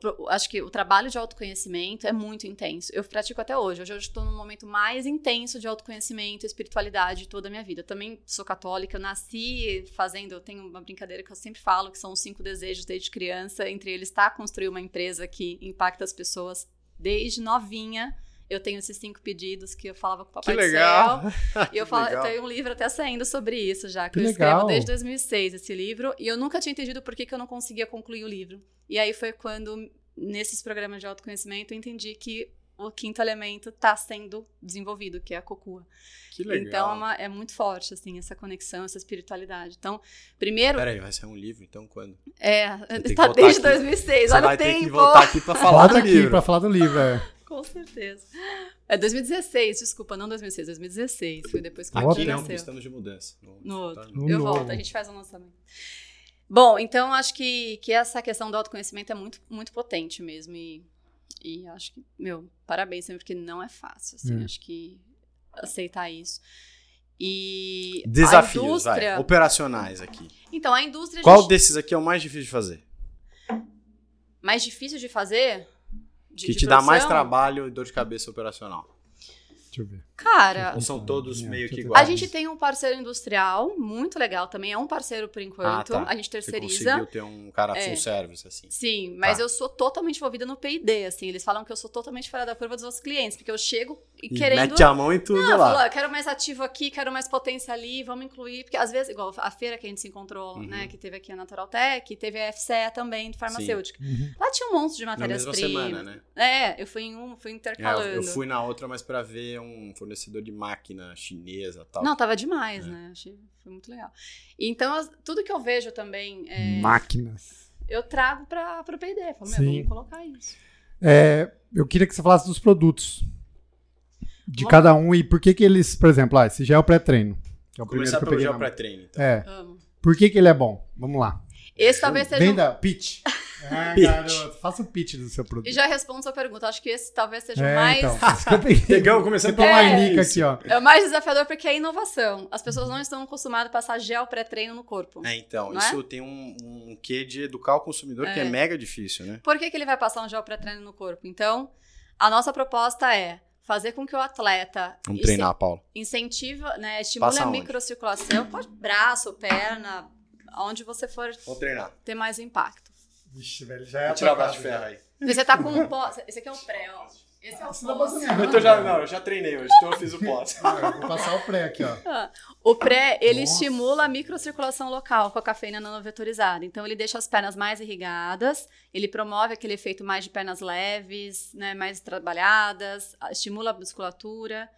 pro- acho que o trabalho de autoconhecimento é muito intenso. Eu pratico até hoje. Hoje eu estou num momento mais intenso de autoconhecimento e espiritualidade toda a minha vida. Eu também sou católica, eu nasci fazendo, eu tenho uma brincadeira que eu sempre falo, que são os cinco desejos desde criança, entre eles está construir uma empresa que impacta as pessoas desde novinha. Eu tenho esses cinco pedidos que eu falava com o Que Papai do legal! Céu. E eu Que falo, legal. eu tenho um livro até saindo sobre isso já, que, Que eu escrevo legal. desde 2006 esse livro, e eu nunca tinha entendido por que, que eu não conseguia concluir o livro. E aí foi quando, nesses programas de autoconhecimento, eu entendi que o quinto elemento está sendo desenvolvido, que é a cocua. Que legal. Então é, uma- é muito forte, assim, essa conexão, essa espiritualidade. Então, primeiro, Peraí, vai sair um livro, então quando? é, tem que tá voltar desde aqui. 2006, Você olha vai o ter que tempo! voltar aqui pra falar Volta do aqui livro. pra falar do livro. é. Com certeza. É 2016, desculpa, não 2006, 2016. Foi depois que o Aqui não, nasceu. estamos de mudança. No, No outro. tá? No Eu novo. volto, a gente faz o lançamento. Bom, então acho que, que essa questão do autoconhecimento é muito, muito potente mesmo. E, e acho que, meu, parabéns sempre, porque não é fácil. Assim, É. Acho que aceitar isso. E a Desafios, indústria. vai. Operacionais aqui. Então, a indústria. a Qual gente- desses aqui é o mais difícil de fazer? mais difícil de fazer? De, que te dá mais trabalho e dor de cabeça operacional? Deixa eu ver. Cara, Ou são todos É, meio que iguais? a gente tem um parceiro industrial muito legal também. É um parceiro por enquanto. Ah, tá. A gente Você terceiriza. conseguiu ter um cara É. full service, assim. Sim, mas Tá. eu sou totalmente envolvida no P&D, assim. Eles falam que eu sou totalmente fora da curva dos outros clientes, porque eu chego e, E querendo... mete a mão em tudo Não, eu lá. falo, "Ó, eu quero mais ativo aqui, quero mais potência ali, vamos incluir. Porque às vezes, igual a feira que a gente se encontrou, Uhum. né, que teve aqui a Natural Tech, teve a FCE também, de farmacêutica. Uhum. Lá tinha um monte de Na mesma matérias-primas. semana, né? É, eu fui em um, fui É, intercalando. eu fui na outra, mas pra ver um fornecedor de máquina chinesa e tal. Não, tava demais, É. né? Achei, foi muito legal. Então, as- tudo que eu vejo também, é, Máquinas. eu trago para o P&D. Falo, meu, Sim. vamos colocar isso. É, eu queria que você falasse dos produtos. De Vamos- cada um e por que que eles, por exemplo, ah, esse já é o pré-treino. Que é o primeiro começar que eu pelo gel pré-treino, então. É. Amo. Por que que ele é bom? Vamos lá. Esse talvez seja um Venda, pitch. Ah, Pitch. garoto, faça o pitch do seu produto. E já respondo sua pergunta. Acho que esse talvez seja o É, mais. então. Peguei. Pegamos, começando arnica difícil. aqui, ó. É o mais desafiador porque é inovação. As pessoas não estão acostumadas a passar gel pré-treino no corpo. É, então, Não isso tem um, um quê de educar o consumidor que é É. mega difícil, né? Por que, que ele vai passar um gel pré-treino no corpo? Então, a nossa proposta é fazer com que o atleta Vamos treinar, Paulo. incentiva, né, estimule Passa a onde? microcirculação, pode braço, perna, onde você for Vamos treinar. ter mais impacto. Vixe, velho, já é Vou tirar o braço atacado, de ferro aí. Você tá com um pós. Esse aqui é o pré, ó. Esse é o pós. Eu tô já, não, eu já treinei hoje, então eu fiz o pós. Ah, vou passar o pré aqui, ó. O pré, ele Nossa. estimula a microcirculação local com a cafeína nanovetorizada. Então, ele deixa as pernas mais irrigadas, ele promove aquele efeito mais de pernas leves, né, mais trabalhadas, estimula a musculatura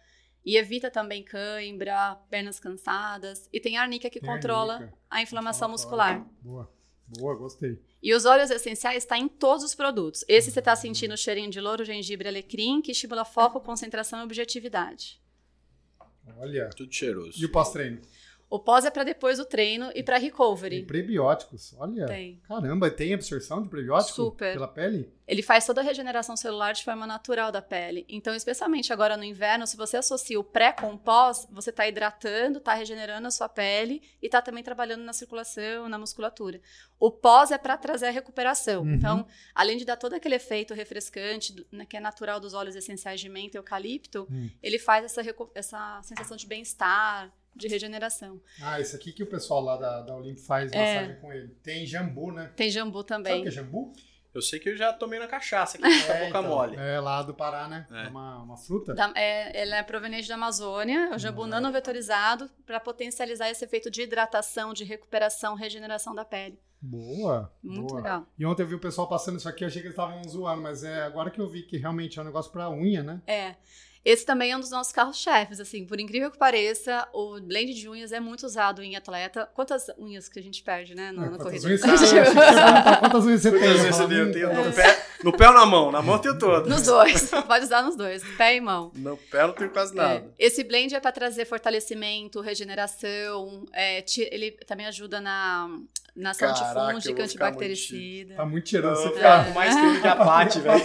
e evita também cãibra, pernas cansadas. E tem a arnica que Tem controla arnica. a inflamação muscular. Boa. Boa, gostei. E os óleos essenciais está em todos os produtos. Esse você está sentindo o cheirinho de louro, gengibre e alecrim, que estimula foco, concentração e objetividade. Olha. Tudo cheiroso. E o pós-treino? O pós é para depois do treino e para Tem recovery. prebióticos. Olha. Tem. Caramba, tem absorção de prebiótico? Super. Pela pele? Ele faz toda a regeneração celular de forma natural da pele. Então, especialmente agora no inverno, se você associa o pré com o pós, você está hidratando, está regenerando a sua pele e está também trabalhando na circulação, na musculatura. O pós é para trazer a recuperação. Uhum. Então, além de dar todo aquele efeito refrescante, né, que é natural dos óleos essenciais de menta e eucalipto, Hum. ele faz essa, essa sensação de bem-estar, de regeneração. Ah, esse aqui que o pessoal lá da, da Olimp faz É. massagem com ele. Tem jambu, né? Tem jambu Sabe o também. que é jambu? Eu sei que eu já tomei na cachaça aqui, com a boca então, mole. É lá do Pará, né? É. É uma, uma fruta. Da- é, ele é proveniente da Amazônia, é o jambu Uhum. nanovetorizado para potencializar esse efeito de hidratação, de recuperação, regeneração da pele. Boa. Muito boa. legal. E ontem eu vi o pessoal passando isso aqui, eu achei que eles estavam zoando, mas é agora que eu vi que realmente é um negócio pra unha, né? É. Esse também é um dos nossos carros-chefes, assim, por incrível que pareça, o blend de unhas é muito usado em atleta. Quantas unhas que a gente perde, né, no, É, na quantas corrida? unhas perguntar quantas unhas você tem? Quantas Eu vezes você tem? Eu "Hum, tenho é, no pé, no pé ou na mão? Na mão eu tenho todas. Nos dois, pode usar nos dois, pé e mão. No pé eu não tenho quase nada. É, esse blend é para trazer fortalecimento, regeneração, é, ele também ajuda na, na ação Caraca, eu antifúngica, vou ficar antibactericida. Tá muito vou Você ficar fica... com mais creme que a Paty, velho.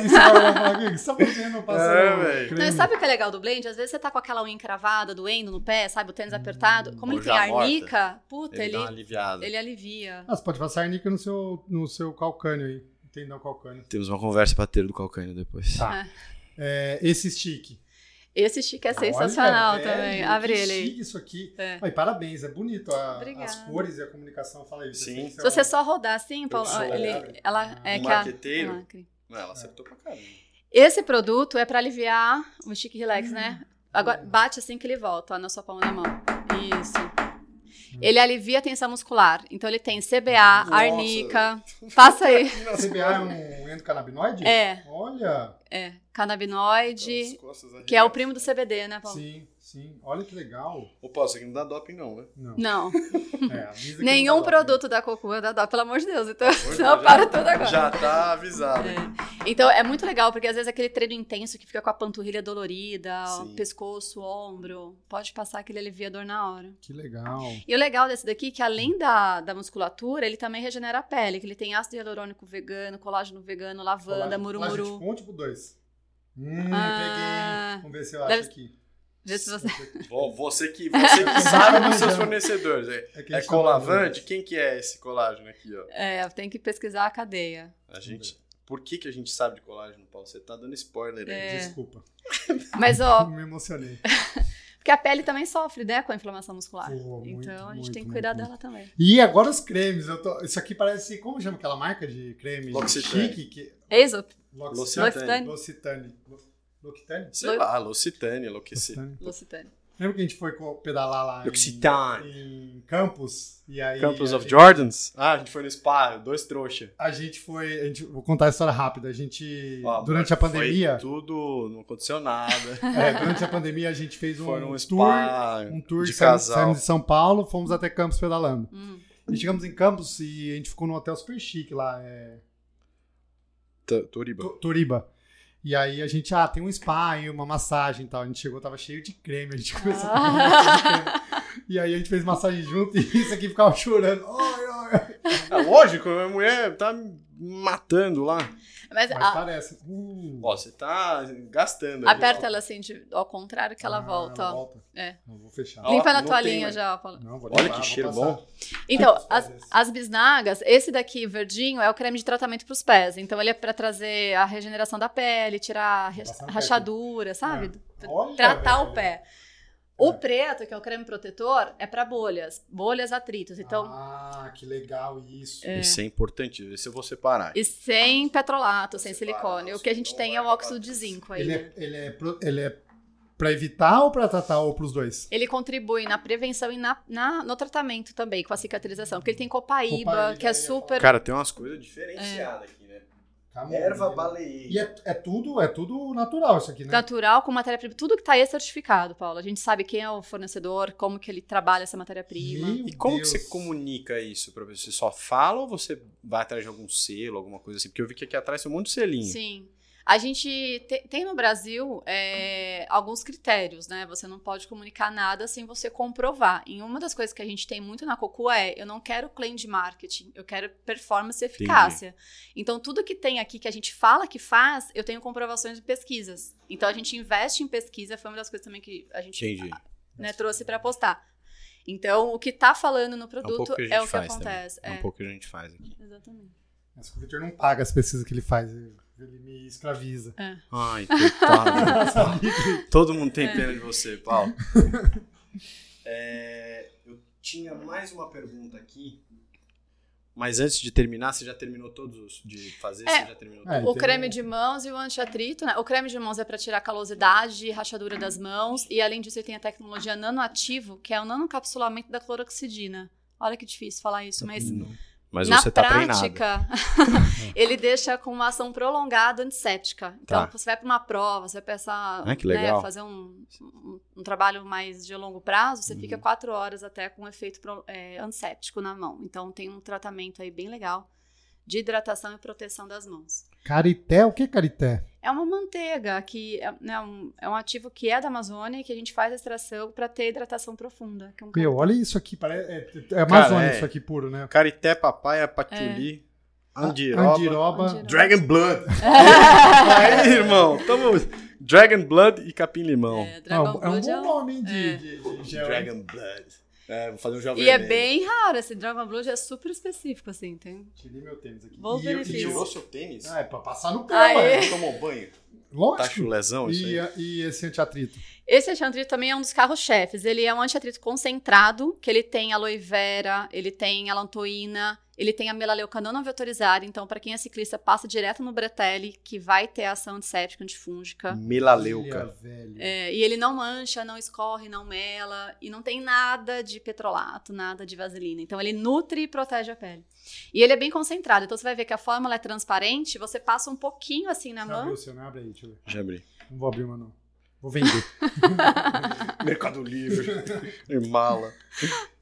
Você tá fazendo? Passando É, velho. creme?" Não, e sabe o que é legal do blend? Às vezes você tá com aquela unha encravada, doendo no pé, sabe? O tênis apertado. Como Ou ele tem já morta. arnica, puta, Ele ele, ele alivia. Ah, você pode passar arnica no seu, no seu calcânio aí. Tendão calcâneo. Temos uma conversa pra ter do calcânio depois. Tá. É, esse stick. Esse chique é sensacional Olha, também. velho, Abre que ele aí. chique isso aqui. É. Ai, parabéns, é bonito. a- as cores e a comunicação. Fala aí. Sim. Se você só rodar assim, Paulo, sou ele, leve. ela é Um que a- marqueteiro. Não, ela acertou pra caramba. Esse produto é pra aliviar o stick relax, né? Agora bate assim que ele volta ó, na sua palma da mão. Isso. Ele alivia a tensão muscular. Então ele tem CBA, Nossa. arnica. Passa aí. CBA é um endocannabinoide? É. Olha. É, canabinoide, costas que é o arregaçam. primo do CBD, né, Paulo? Sim, sim. Olha que legal. Paulo, isso aqui não dá doping, não, né? Não. Não, É, nenhum não produto da Cocu dá dó, pelo amor de Deus. Então, Hoje não, já- para tudo agora. Já tá avisado. É. Então é muito legal, porque às vezes aquele treino intenso que fica com a panturrilha dolorida, pescoço, ombro, pode passar aquele aliviador na hora. Que legal. E o legal desse daqui é que além da, da musculatura, ele também regenera a pele, que ele tem ácido hialurônico vegano, colágeno vegano, lavanda, Colágeno- murumuru. colágeno tipo um ou tipo dois? Hum, Ah. peguei. Vamos ver se eu Deve- acho aqui. Vê se você... Vo- Você que, você que sabe dos seus fornecedores. É, É, é chamam colavante? Quem que é esse colágeno aqui, ó? É, tem que pesquisar a cadeia. A gente... Por que, que a gente sabe de colágeno, Paulo? Você tá dando spoiler aí. É. Desculpa. Mas, ó, Me emocionei. porque a pele também sofre, né, com a inflamação muscular. Pô, muito, então a gente muito, tem que cuidar muito. dela também. E agora os cremes. Eu tô- Isso aqui parece. Como chama aquela marca de creme L'Occitane. chique? Que... Aesop, L'Occitane. L'Occitane. L'Occitane? Sei lá, L'Occitane, L'Occitane. L'Occitane. Lembra que a gente foi pedalar lá L'Occitane. em, em Campos? E aí Campus a of gente- Jordans? Ah, a gente foi no spa, dois trouxa. A gente foi. A gente, vou contar a história rápida. A gente. Ó, durante a foi pandemia. tudo, não aconteceu nada. é, durante a pandemia a gente fez um, Foi num tour. spa Um tour de saímos- casal. saímos de São Paulo, fomos até Campos pedalando. Hum. E chegamos em Campos e a gente ficou num hotel super chique lá, é, T- Turiba. E aí a gente, ah, tem um spa e uma massagem e tal. A gente chegou, tava cheio de creme, a gente começou a monte de creme. E aí a gente fez massagem junto e isso aqui ficava chorando. Ai, ai. Ah, lógico, a mulher tá matando lá. Mas, Mas a- parece. Uh. Ó, você tá gastando. aperta ela assim, de- ao contrário que ela Ah, volta, ela ó. volta. É. Não, vou fechar. Ó, Limpa na não toalhinha tem, já, Paulo. Não, vou Olha limpar, que vou cheiro bom. Então, as, as bisnagas, esse daqui verdinho é o creme de tratamento para os pés. Então, ele é para trazer a regeneração da pele, tirar a Vou passar no pé rachadura, sabe? É. Olha, Tratar velho. o pé. O preto, que é o creme protetor, é para bolhas, bolhas atritos. Então, Ah, que legal isso. Isso é importante, se eu vou separar. e sem petrolato, sem Separa, silicone. O que a gente tem é o óxido de zinco aí. Ele é, ele, é pro- ele é pra evitar ou pra tratar ou pros dois? Ele contribui na prevenção e na, na- no tratamento também, com a cicatrização. Porque ele tem copaíba, Copaíba, que é super. Cara, tem umas coisas diferenciadas aqui, né? Camomila. Erva E baleia. é, é tudo, é tudo natural isso aqui, né? natural com matéria-prima. Tudo que tá aí é certificado, Paulo. A gente sabe quem é o fornecedor, como que ele trabalha essa matéria-prima. E como Deus. que você comunica isso pra você? Você só fala ou você vai atrás de algum selo, alguma coisa assim? Porque eu vi que aqui atrás tem um monte de selinho. Sim. A gente te- tem no Brasil é, alguns critérios, né? Você não pode comunicar nada sem você comprovar. E uma das coisas que a gente tem muito na Cocu é: eu não quero claim de marketing, eu quero performance e eficácia. Então, tudo que tem aqui que a gente fala que faz, eu tenho comprovações de pesquisas. Então, a gente investe em pesquisa, foi uma das coisas também que a gente Entendi. né, trouxe para postar. Então, o que tá falando no É um produto que a gente é o que faz acontece. É um É, pouco que a gente faz aqui. exatamente. Mas o Victor não paga as pesquisas que ele faz. Ele me escraviza. Ai, coitado. Todo mundo tem pena de você, Paulo. É, eu tinha mais uma pergunta aqui. Mas antes de terminar, você já terminou todos os de fazer? É. Você já terminou É, todos? O tem creme de mãos e o antiatrito, né? O creme de mãos é para tirar calosidade, rachadura das mãos. E além disso, ele tem a tecnologia nanoativo, que é o nanocapsulamento da cloroxidina. Olha que difícil falar isso, mas Mas na você tá treinado. prática, ele deixa com uma ação prolongada antisséptica. Então, Tá. você vai para uma prova, você vai pensar, Ah, que né, fazer um, um, um trabalho mais de longo prazo, você Uhum. fica quatro horas até com efeito pro- é, antisséptico na mão. Então, tem um tratamento aí bem legal de hidratação e proteção das mãos. Carité, o que é carité? É uma manteiga que é, né, um, é um ativo que é da Amazônia e que a gente faz a extração para ter hidratação profunda. Que é um Meu, olha isso aqui, parece, é, é Amazônia é. isso aqui puro, né? Carité, papaya, patchouli, andiroba, Andiroba. Andiroba. Dragon Blood. Aí, irmão, tamo... Dragon Blood e capim-limão. É, Ah, Dragon é um Blood é bom um- nome hein, de, é. de, de gel. hein? Dragon Blood. É, vou fazer um jovem E é bem raro, esse Dragon Blood é super específico, assim, tem... Tirei meu tênis aqui. Bons E benefícios. eu- Tirou seu tênis? Ah, é pra passar no pé, Aê. ué. Você tomou banho? Tá Lógico. chulezão isso E, aí? e esse antiatrito? Esse antiatrito também é um dos carros-chefes. Ele é um antiatrito concentrado, que ele tem aloe vera, ele tem alantoína, Ele tem a melaleucanona não vetorizada, então para quem é ciclista, passa direto no bretelle, que vai ter ação antisséptica, antifúngica. Melaleuca. É, e ele não mancha, não escorre, não mela, e não tem nada de petrolato, nada de vaselina. Então ele nutre e protege a pele. E ele é bem concentrado, então você vai ver que a fórmula é transparente, você passa um pouquinho assim na Você mão. abriu o seu, não abre aí, deixa eu ver. Já abri. Não vou abrir uma, não. Vou vender. Mercado Livre. e mala.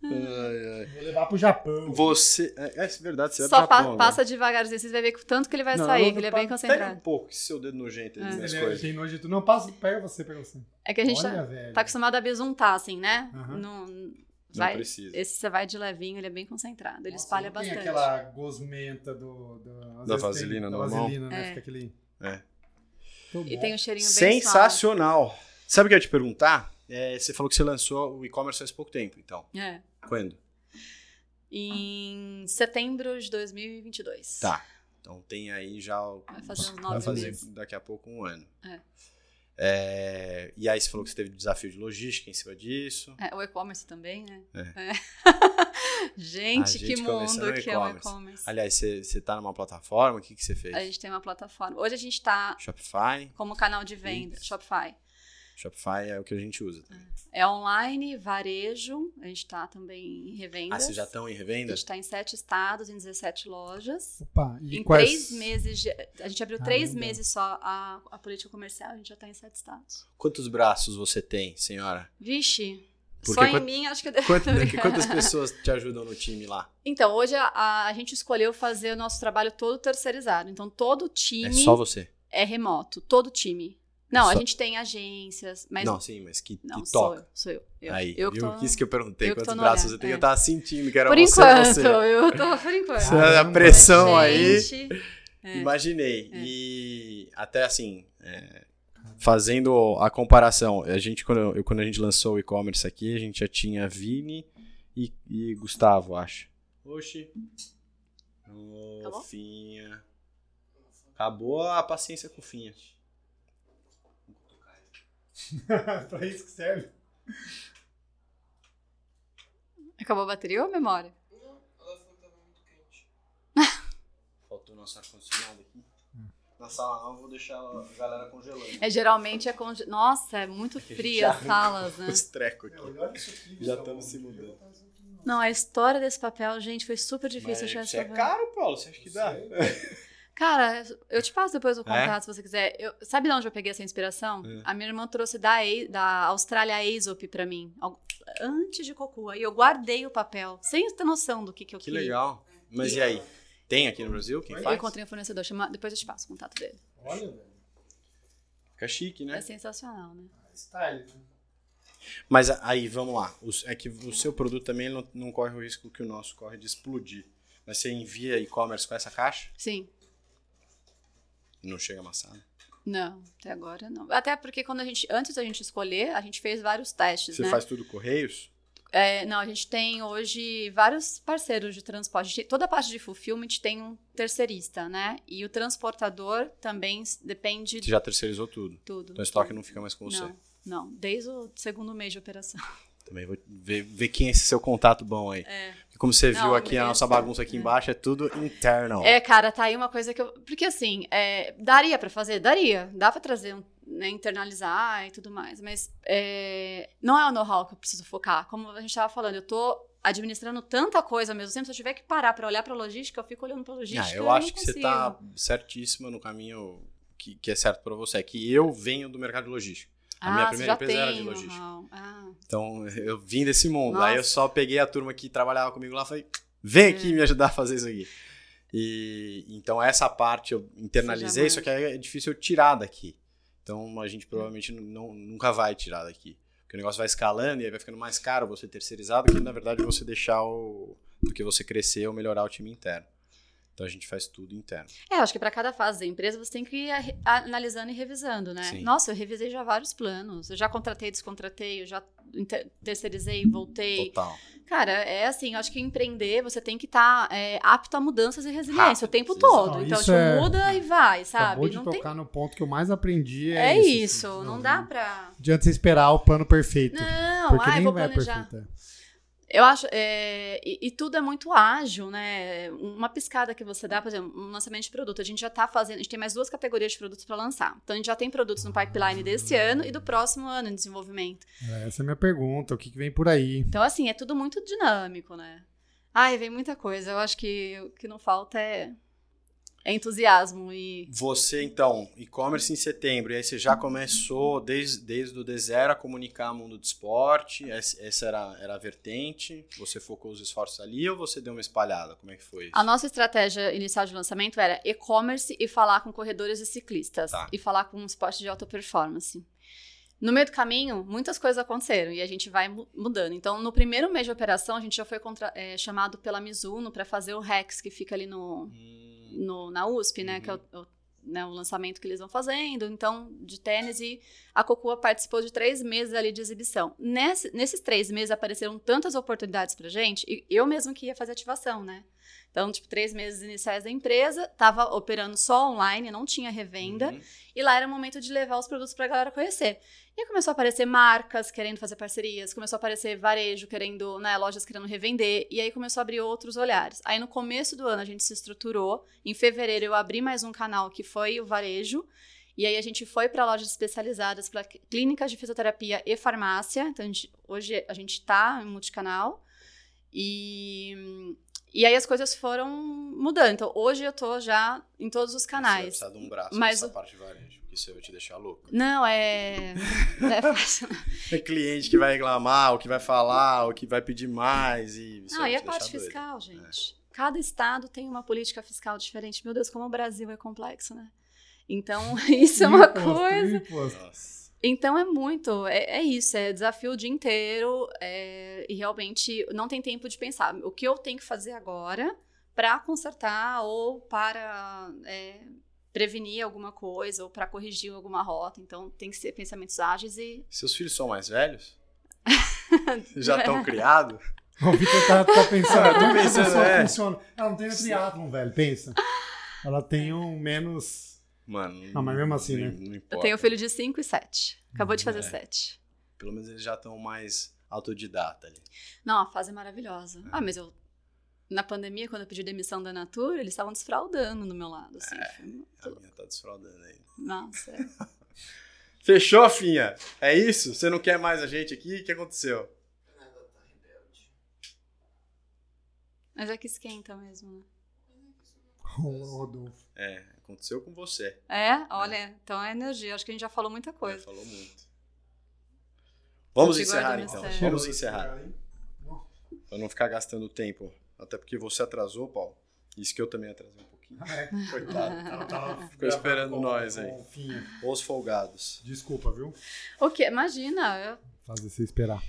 Ai, ai. vou levar pro Japão. Você. É, é verdade, você vai Só pro pa- Japão, né? passa devagarzinho, você vai ver o tanto que ele vai Não, sair, não, que ele é bem Pega concentrado. um pouco, esse seu dedo nojento aí É. Ele é- coisas. tem tudo. Não, passa, pega você, pega você. É que a gente Olha, tá, velho. tá acostumado a besuntar, assim, né? Aham. Não, Não vai, precisa. esse você vai de levinho, ele é bem concentrado, ele Nossa, espalha não tem bastante. aquela gosmenta do, do- Da vezes tem- vaselina da normal? vaselina, né? É. Fica aquele... É. Muito E bom. tem um cheirinho bem suave. Sensacional. Sabe o que eu ia te perguntar? É, você falou que você lançou o e-commerce faz pouco tempo, então. É. Quando? Em setembro de 2022. Tá. Então tem aí já. o- Vai fazer uns vai nove fazer meses. daqui a pouco um ano. É. É, e aí você falou que você teve desafio de logística em cima disso. É, o e-commerce também, né? É. É. gente, que gente começou mundo que é o e-commerce. Aliás, você, você tá numa plataforma, o que, que você fez? A gente tem uma plataforma. Hoje a gente tá Shopify? como canal de venda, Isso. Shopify. Shopify é o que a gente usa. também. É online, varejo, a gente tá também em revendas. Ah, vocês já estão em A revenda? gente tá em sete estados, em 17 lojas. Opa, e em quais... três meses, de- a gente abriu três Caramba. meses só a, a política comercial, a gente já tá em sete estados. Quantos braços você tem, senhora? Vixe, Porque só em quant- mim acho que eu devo quantas pessoas te ajudam no time lá? Então, hoje a, a- a gente escolheu fazer o nosso trabalho todo terceirizado. Então, todo time É só você? é remoto, todo time. Não, a Só- gente tem agências, mas Não, sim, mas que, não, que sou toca. eu, sou eu. eu Aí, eu que viu? tô- Isso que eu perguntei. eu Quantos braços olhar, você tem? é. Eu tava sentindo que era Por você, enquanto, você. eu tô por enquanto. Você- a pressão aí. É. Imaginei. É. E até assim, é, fazendo a comparação, a gente, quando, eu- quando a gente lançou o e-commerce aqui, a gente já tinha Vini e, e Gustavo, acho. Oxi. Ô, Acabou? Finha. Acabou a paciência com o Finha. pra isso que serve. Acabou a bateria ou a memória? Faltou nosso ar-condicionado aqui. Na sala não, eu vou deixar a galera congelando. É, geralmente é conge... Nossa, é muito que a gente fria as salas, né? Os trecos aqui. olha isso aqui. Já estamos se mudando. Não, a história desse papel, gente, foi super difícil Mas achar isso esse é caro, Paulo? Você acha que dá? Cara, eu te passo depois o É? contato se você quiser. Eu- sabe de onde eu peguei essa inspiração? É. A minha irmã trouxe da, E- da Austrália a Aesop pra mim, antes de Cocua. E eu guardei o papel, sem ter noção do que, que eu Que queria. legal. Mas e aí? Tem aqui no Brasil? Quem Eu faz? encontrei um fornecedor, chama... depois eu te passo o contato dele. Olha, velho. Fica chique, né? É sensacional, né? Style, né? Mas aí, vamos lá. É que o seu produto também não, não corre o risco que o nosso corre de explodir. Mas você envia e-commerce com essa caixa? Sim. Não chega amassado. Não, até agora não. Até porque quando a gente, antes da gente escolher, a gente fez vários testes, Você né? faz tudo Correios? É, não, a gente tem hoje vários parceiros de transporte. Tem- toda a parte de fulfillment tem um terceirista, né? E o transportador também depende Você já terceirizou tudo. tudo. Então o estoque não fica mais com você. Não, não. Desde o segundo mês de operação. Também vou ver, ver quem é esse seu contato bom aí. É. Porque Como você Não, viu aqui, a nossa bagunça aqui embaixo é tudo internal. É, cara, tá aí uma coisa que eu. Porque assim, é, daria pra fazer? Daria. Dá pra trazer, um, né, internalizar e tudo mais. Mas é, não é o know-how que eu preciso focar. Como a gente tava falando, eu tô administrando tanta coisa ao mesmo tempo. Se eu tiver que parar pra olhar pra logística, eu fico olhando pra logística. Ah, eu não acho que você consigo. tá certíssima no caminho que, que é certo pra você. É que eu venho do mercado logístico. A minha Ah, você primeira empresa era de tem logística. Ah, Então, eu vim desse mundo. Aí eu Nossa. só peguei a turma que trabalhava comigo lá e falei, vem aqui É. me ajudar a fazer isso aqui. E então essa parte eu internalizei, só que aí é difícil eu tirar daqui. Então a gente provavelmente não, nunca vai tirar daqui. Porque o negócio vai escalando e aí vai ficando mais caro você terceirizado que na verdade você deixar o. do que você crescer ou melhorar o time interno. Então a gente faz tudo interno. É, acho que para cada fase da empresa você tem que ir analisando e revisando, né? Sim. Nossa, eu revisei já vários planos. Eu já contratei, descontratei, eu já terceirizei, voltei. Total. Cara, é assim, eu acho que empreender você tem que estar apto a mudanças e resiliência Rápido, o tempo todo. Não, então, isso tipo, é- muda e vai, sabe? Acabou de Não tem... tocar no ponto que eu mais aprendi. É, É isso. isso, assim. não, dá pra. Não adianta você esperar o plano perfeito. Não, porque ai, nem vou vai planejar. perfeito. É. Eu acho. é, e, e tudo é muito ágil, né? Uma piscada que você dá, por exemplo, um lançamento de produto. A gente já tá fazendo. A gente tem mais duas categorias de produtos para lançar. Então a gente já tem produtos no pipeline desse ano e do próximo ano em desenvolvimento. Essa é a minha pergunta. O que, que vem por aí? Então, assim, é tudo muito dinâmico, né? Ai, vem muita coisa. Eu acho que o que não falta é, é entusiasmo e. Você, então, e-commerce em setembro, e aí você já começou desde, desde o D0 a comunicar mundo do esporte, essa era, era a vertente, você focou os esforços ali ou você deu uma espalhada? Como é que foi isso? A nossa estratégia inicial de lançamento era e-commerce e falar com corredores e ciclistas. Tá. E falar com esporte de alta performance. No meio do caminho, muitas coisas aconteceram e a gente vai mu- mudando. Então, no primeiro mês de operação, a gente já foi contra- é, chamado pela Mizuno para fazer o Rex, que fica ali no, Hum, no- na USP, né? Que é o, o- né, o lançamento que eles vão fazendo, então, de tênis. E a Cocua participou de três meses ali de exibição. Nesse- nesses três meses apareceram tantas oportunidades pra gente, e eu mesmo que ia fazer ativação, né? Então, tipo, três meses iniciais da empresa, tava operando só online, não tinha revenda. uhum. E lá era o momento de levar os produtos pra galera conhecer. E aí começou a aparecer marcas querendo fazer parcerias, começou a aparecer varejo querendo, né, lojas querendo revender, e aí começou a abrir outros olhares. Aí no começo do ano a gente se estruturou. Em fevereiro eu abri mais um canal que foi o varejo. E aí a gente foi para lojas especializadas, para clínicas de fisioterapia e farmácia. Então a gente- hoje a gente tá em multicanal. E e aí as coisas foram mudando. Então hoje eu tô já em todos os Você vai canais. precisar de um braço Mas nessa o- parte de varejo, porque isso aí vai te deixar louco. Não, é. Não é fácil. É cliente que vai reclamar, o que vai falar, o que vai pedir mais e... isso Não, vai e a te parte doido. fiscal, gente. Cada estado tem uma política fiscal diferente. Meu Deus, como o Brasil é complexo, né? Então, isso é uma Imposto, coisa. imposto. Nossa. Então é muito, é, é isso, é desafio o dia inteiro é, e realmente não tem tempo de pensar o que eu tenho que fazer agora para consertar ou para é, prevenir alguma coisa ou para corrigir alguma rota. Então tem que ser pensamentos ágeis e Seus filhos são mais velhos? Já estão criados? O Victor tá, tá pensando, Eu tô pensando, é. funciona? Ela não tem o triatlon, velho, pensa. Ela tem um menos... Mano, Não, mas mesmo assim, não, né? Não importa. eu tenho um filho de 5 e 7. Acabou de fazer É. 7. Pelo menos eles já estão mais autodidata ali. Não, a fase é maravilhosa. Ah, mas eu na pandemia quando eu pedi demissão da Natura, eles estavam desfraudando do meu lado, assim. muito- A minha tá desfraudando ainda. Nossa. é. Fechou, Finha? É isso? Você não quer mais a gente aqui? O que aconteceu? Mas é que esquenta mesmo, né? O Rodolfo. É, aconteceu com você. É, olha, então é energia. Acho que a gente já falou muita Você coisa. falou muito. Vamos encerrar então. mistério. Vamos encerrar. Pra não ficar gastando tempo. Até porque você atrasou, Paulo. Isso que eu também atrasei um pouquinho. Ah, é. Coitado. Ela tava Ficou esperando com- nós aí. Os folgados. Desculpa, viu? O quê? Imagina, eu- Fazer você esperar.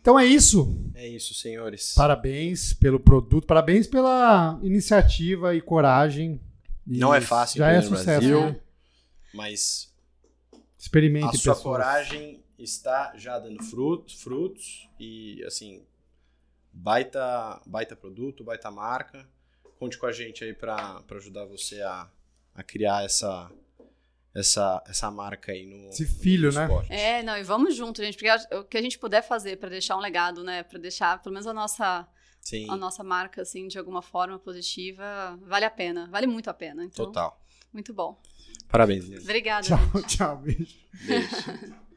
Então é isso. É isso, senhores. Parabéns pelo produto, parabéns pela iniciativa e coragem. E Não é fácil Já é sucesso. Brasil. né? Mas Experimente, a sua pessoas. coragem está já dando frutos, frutos e assim baita baita produto, baita marca. Conte com a gente aí para ajudar você a, a criar essa essa essa marca aí no Esse filho, no né? esporte. É, não, e vamos junto, gente, porque o que a gente puder fazer pra deixar um legado, né, Pra deixar pelo menos a nossa Sim, a nossa marca assim de alguma forma positiva, vale a pena, vale muito a pena. Então, total. muito bom. Parabéns, Lilian. Obrigada. Tchau, gente. tchau, beijo. Beijo.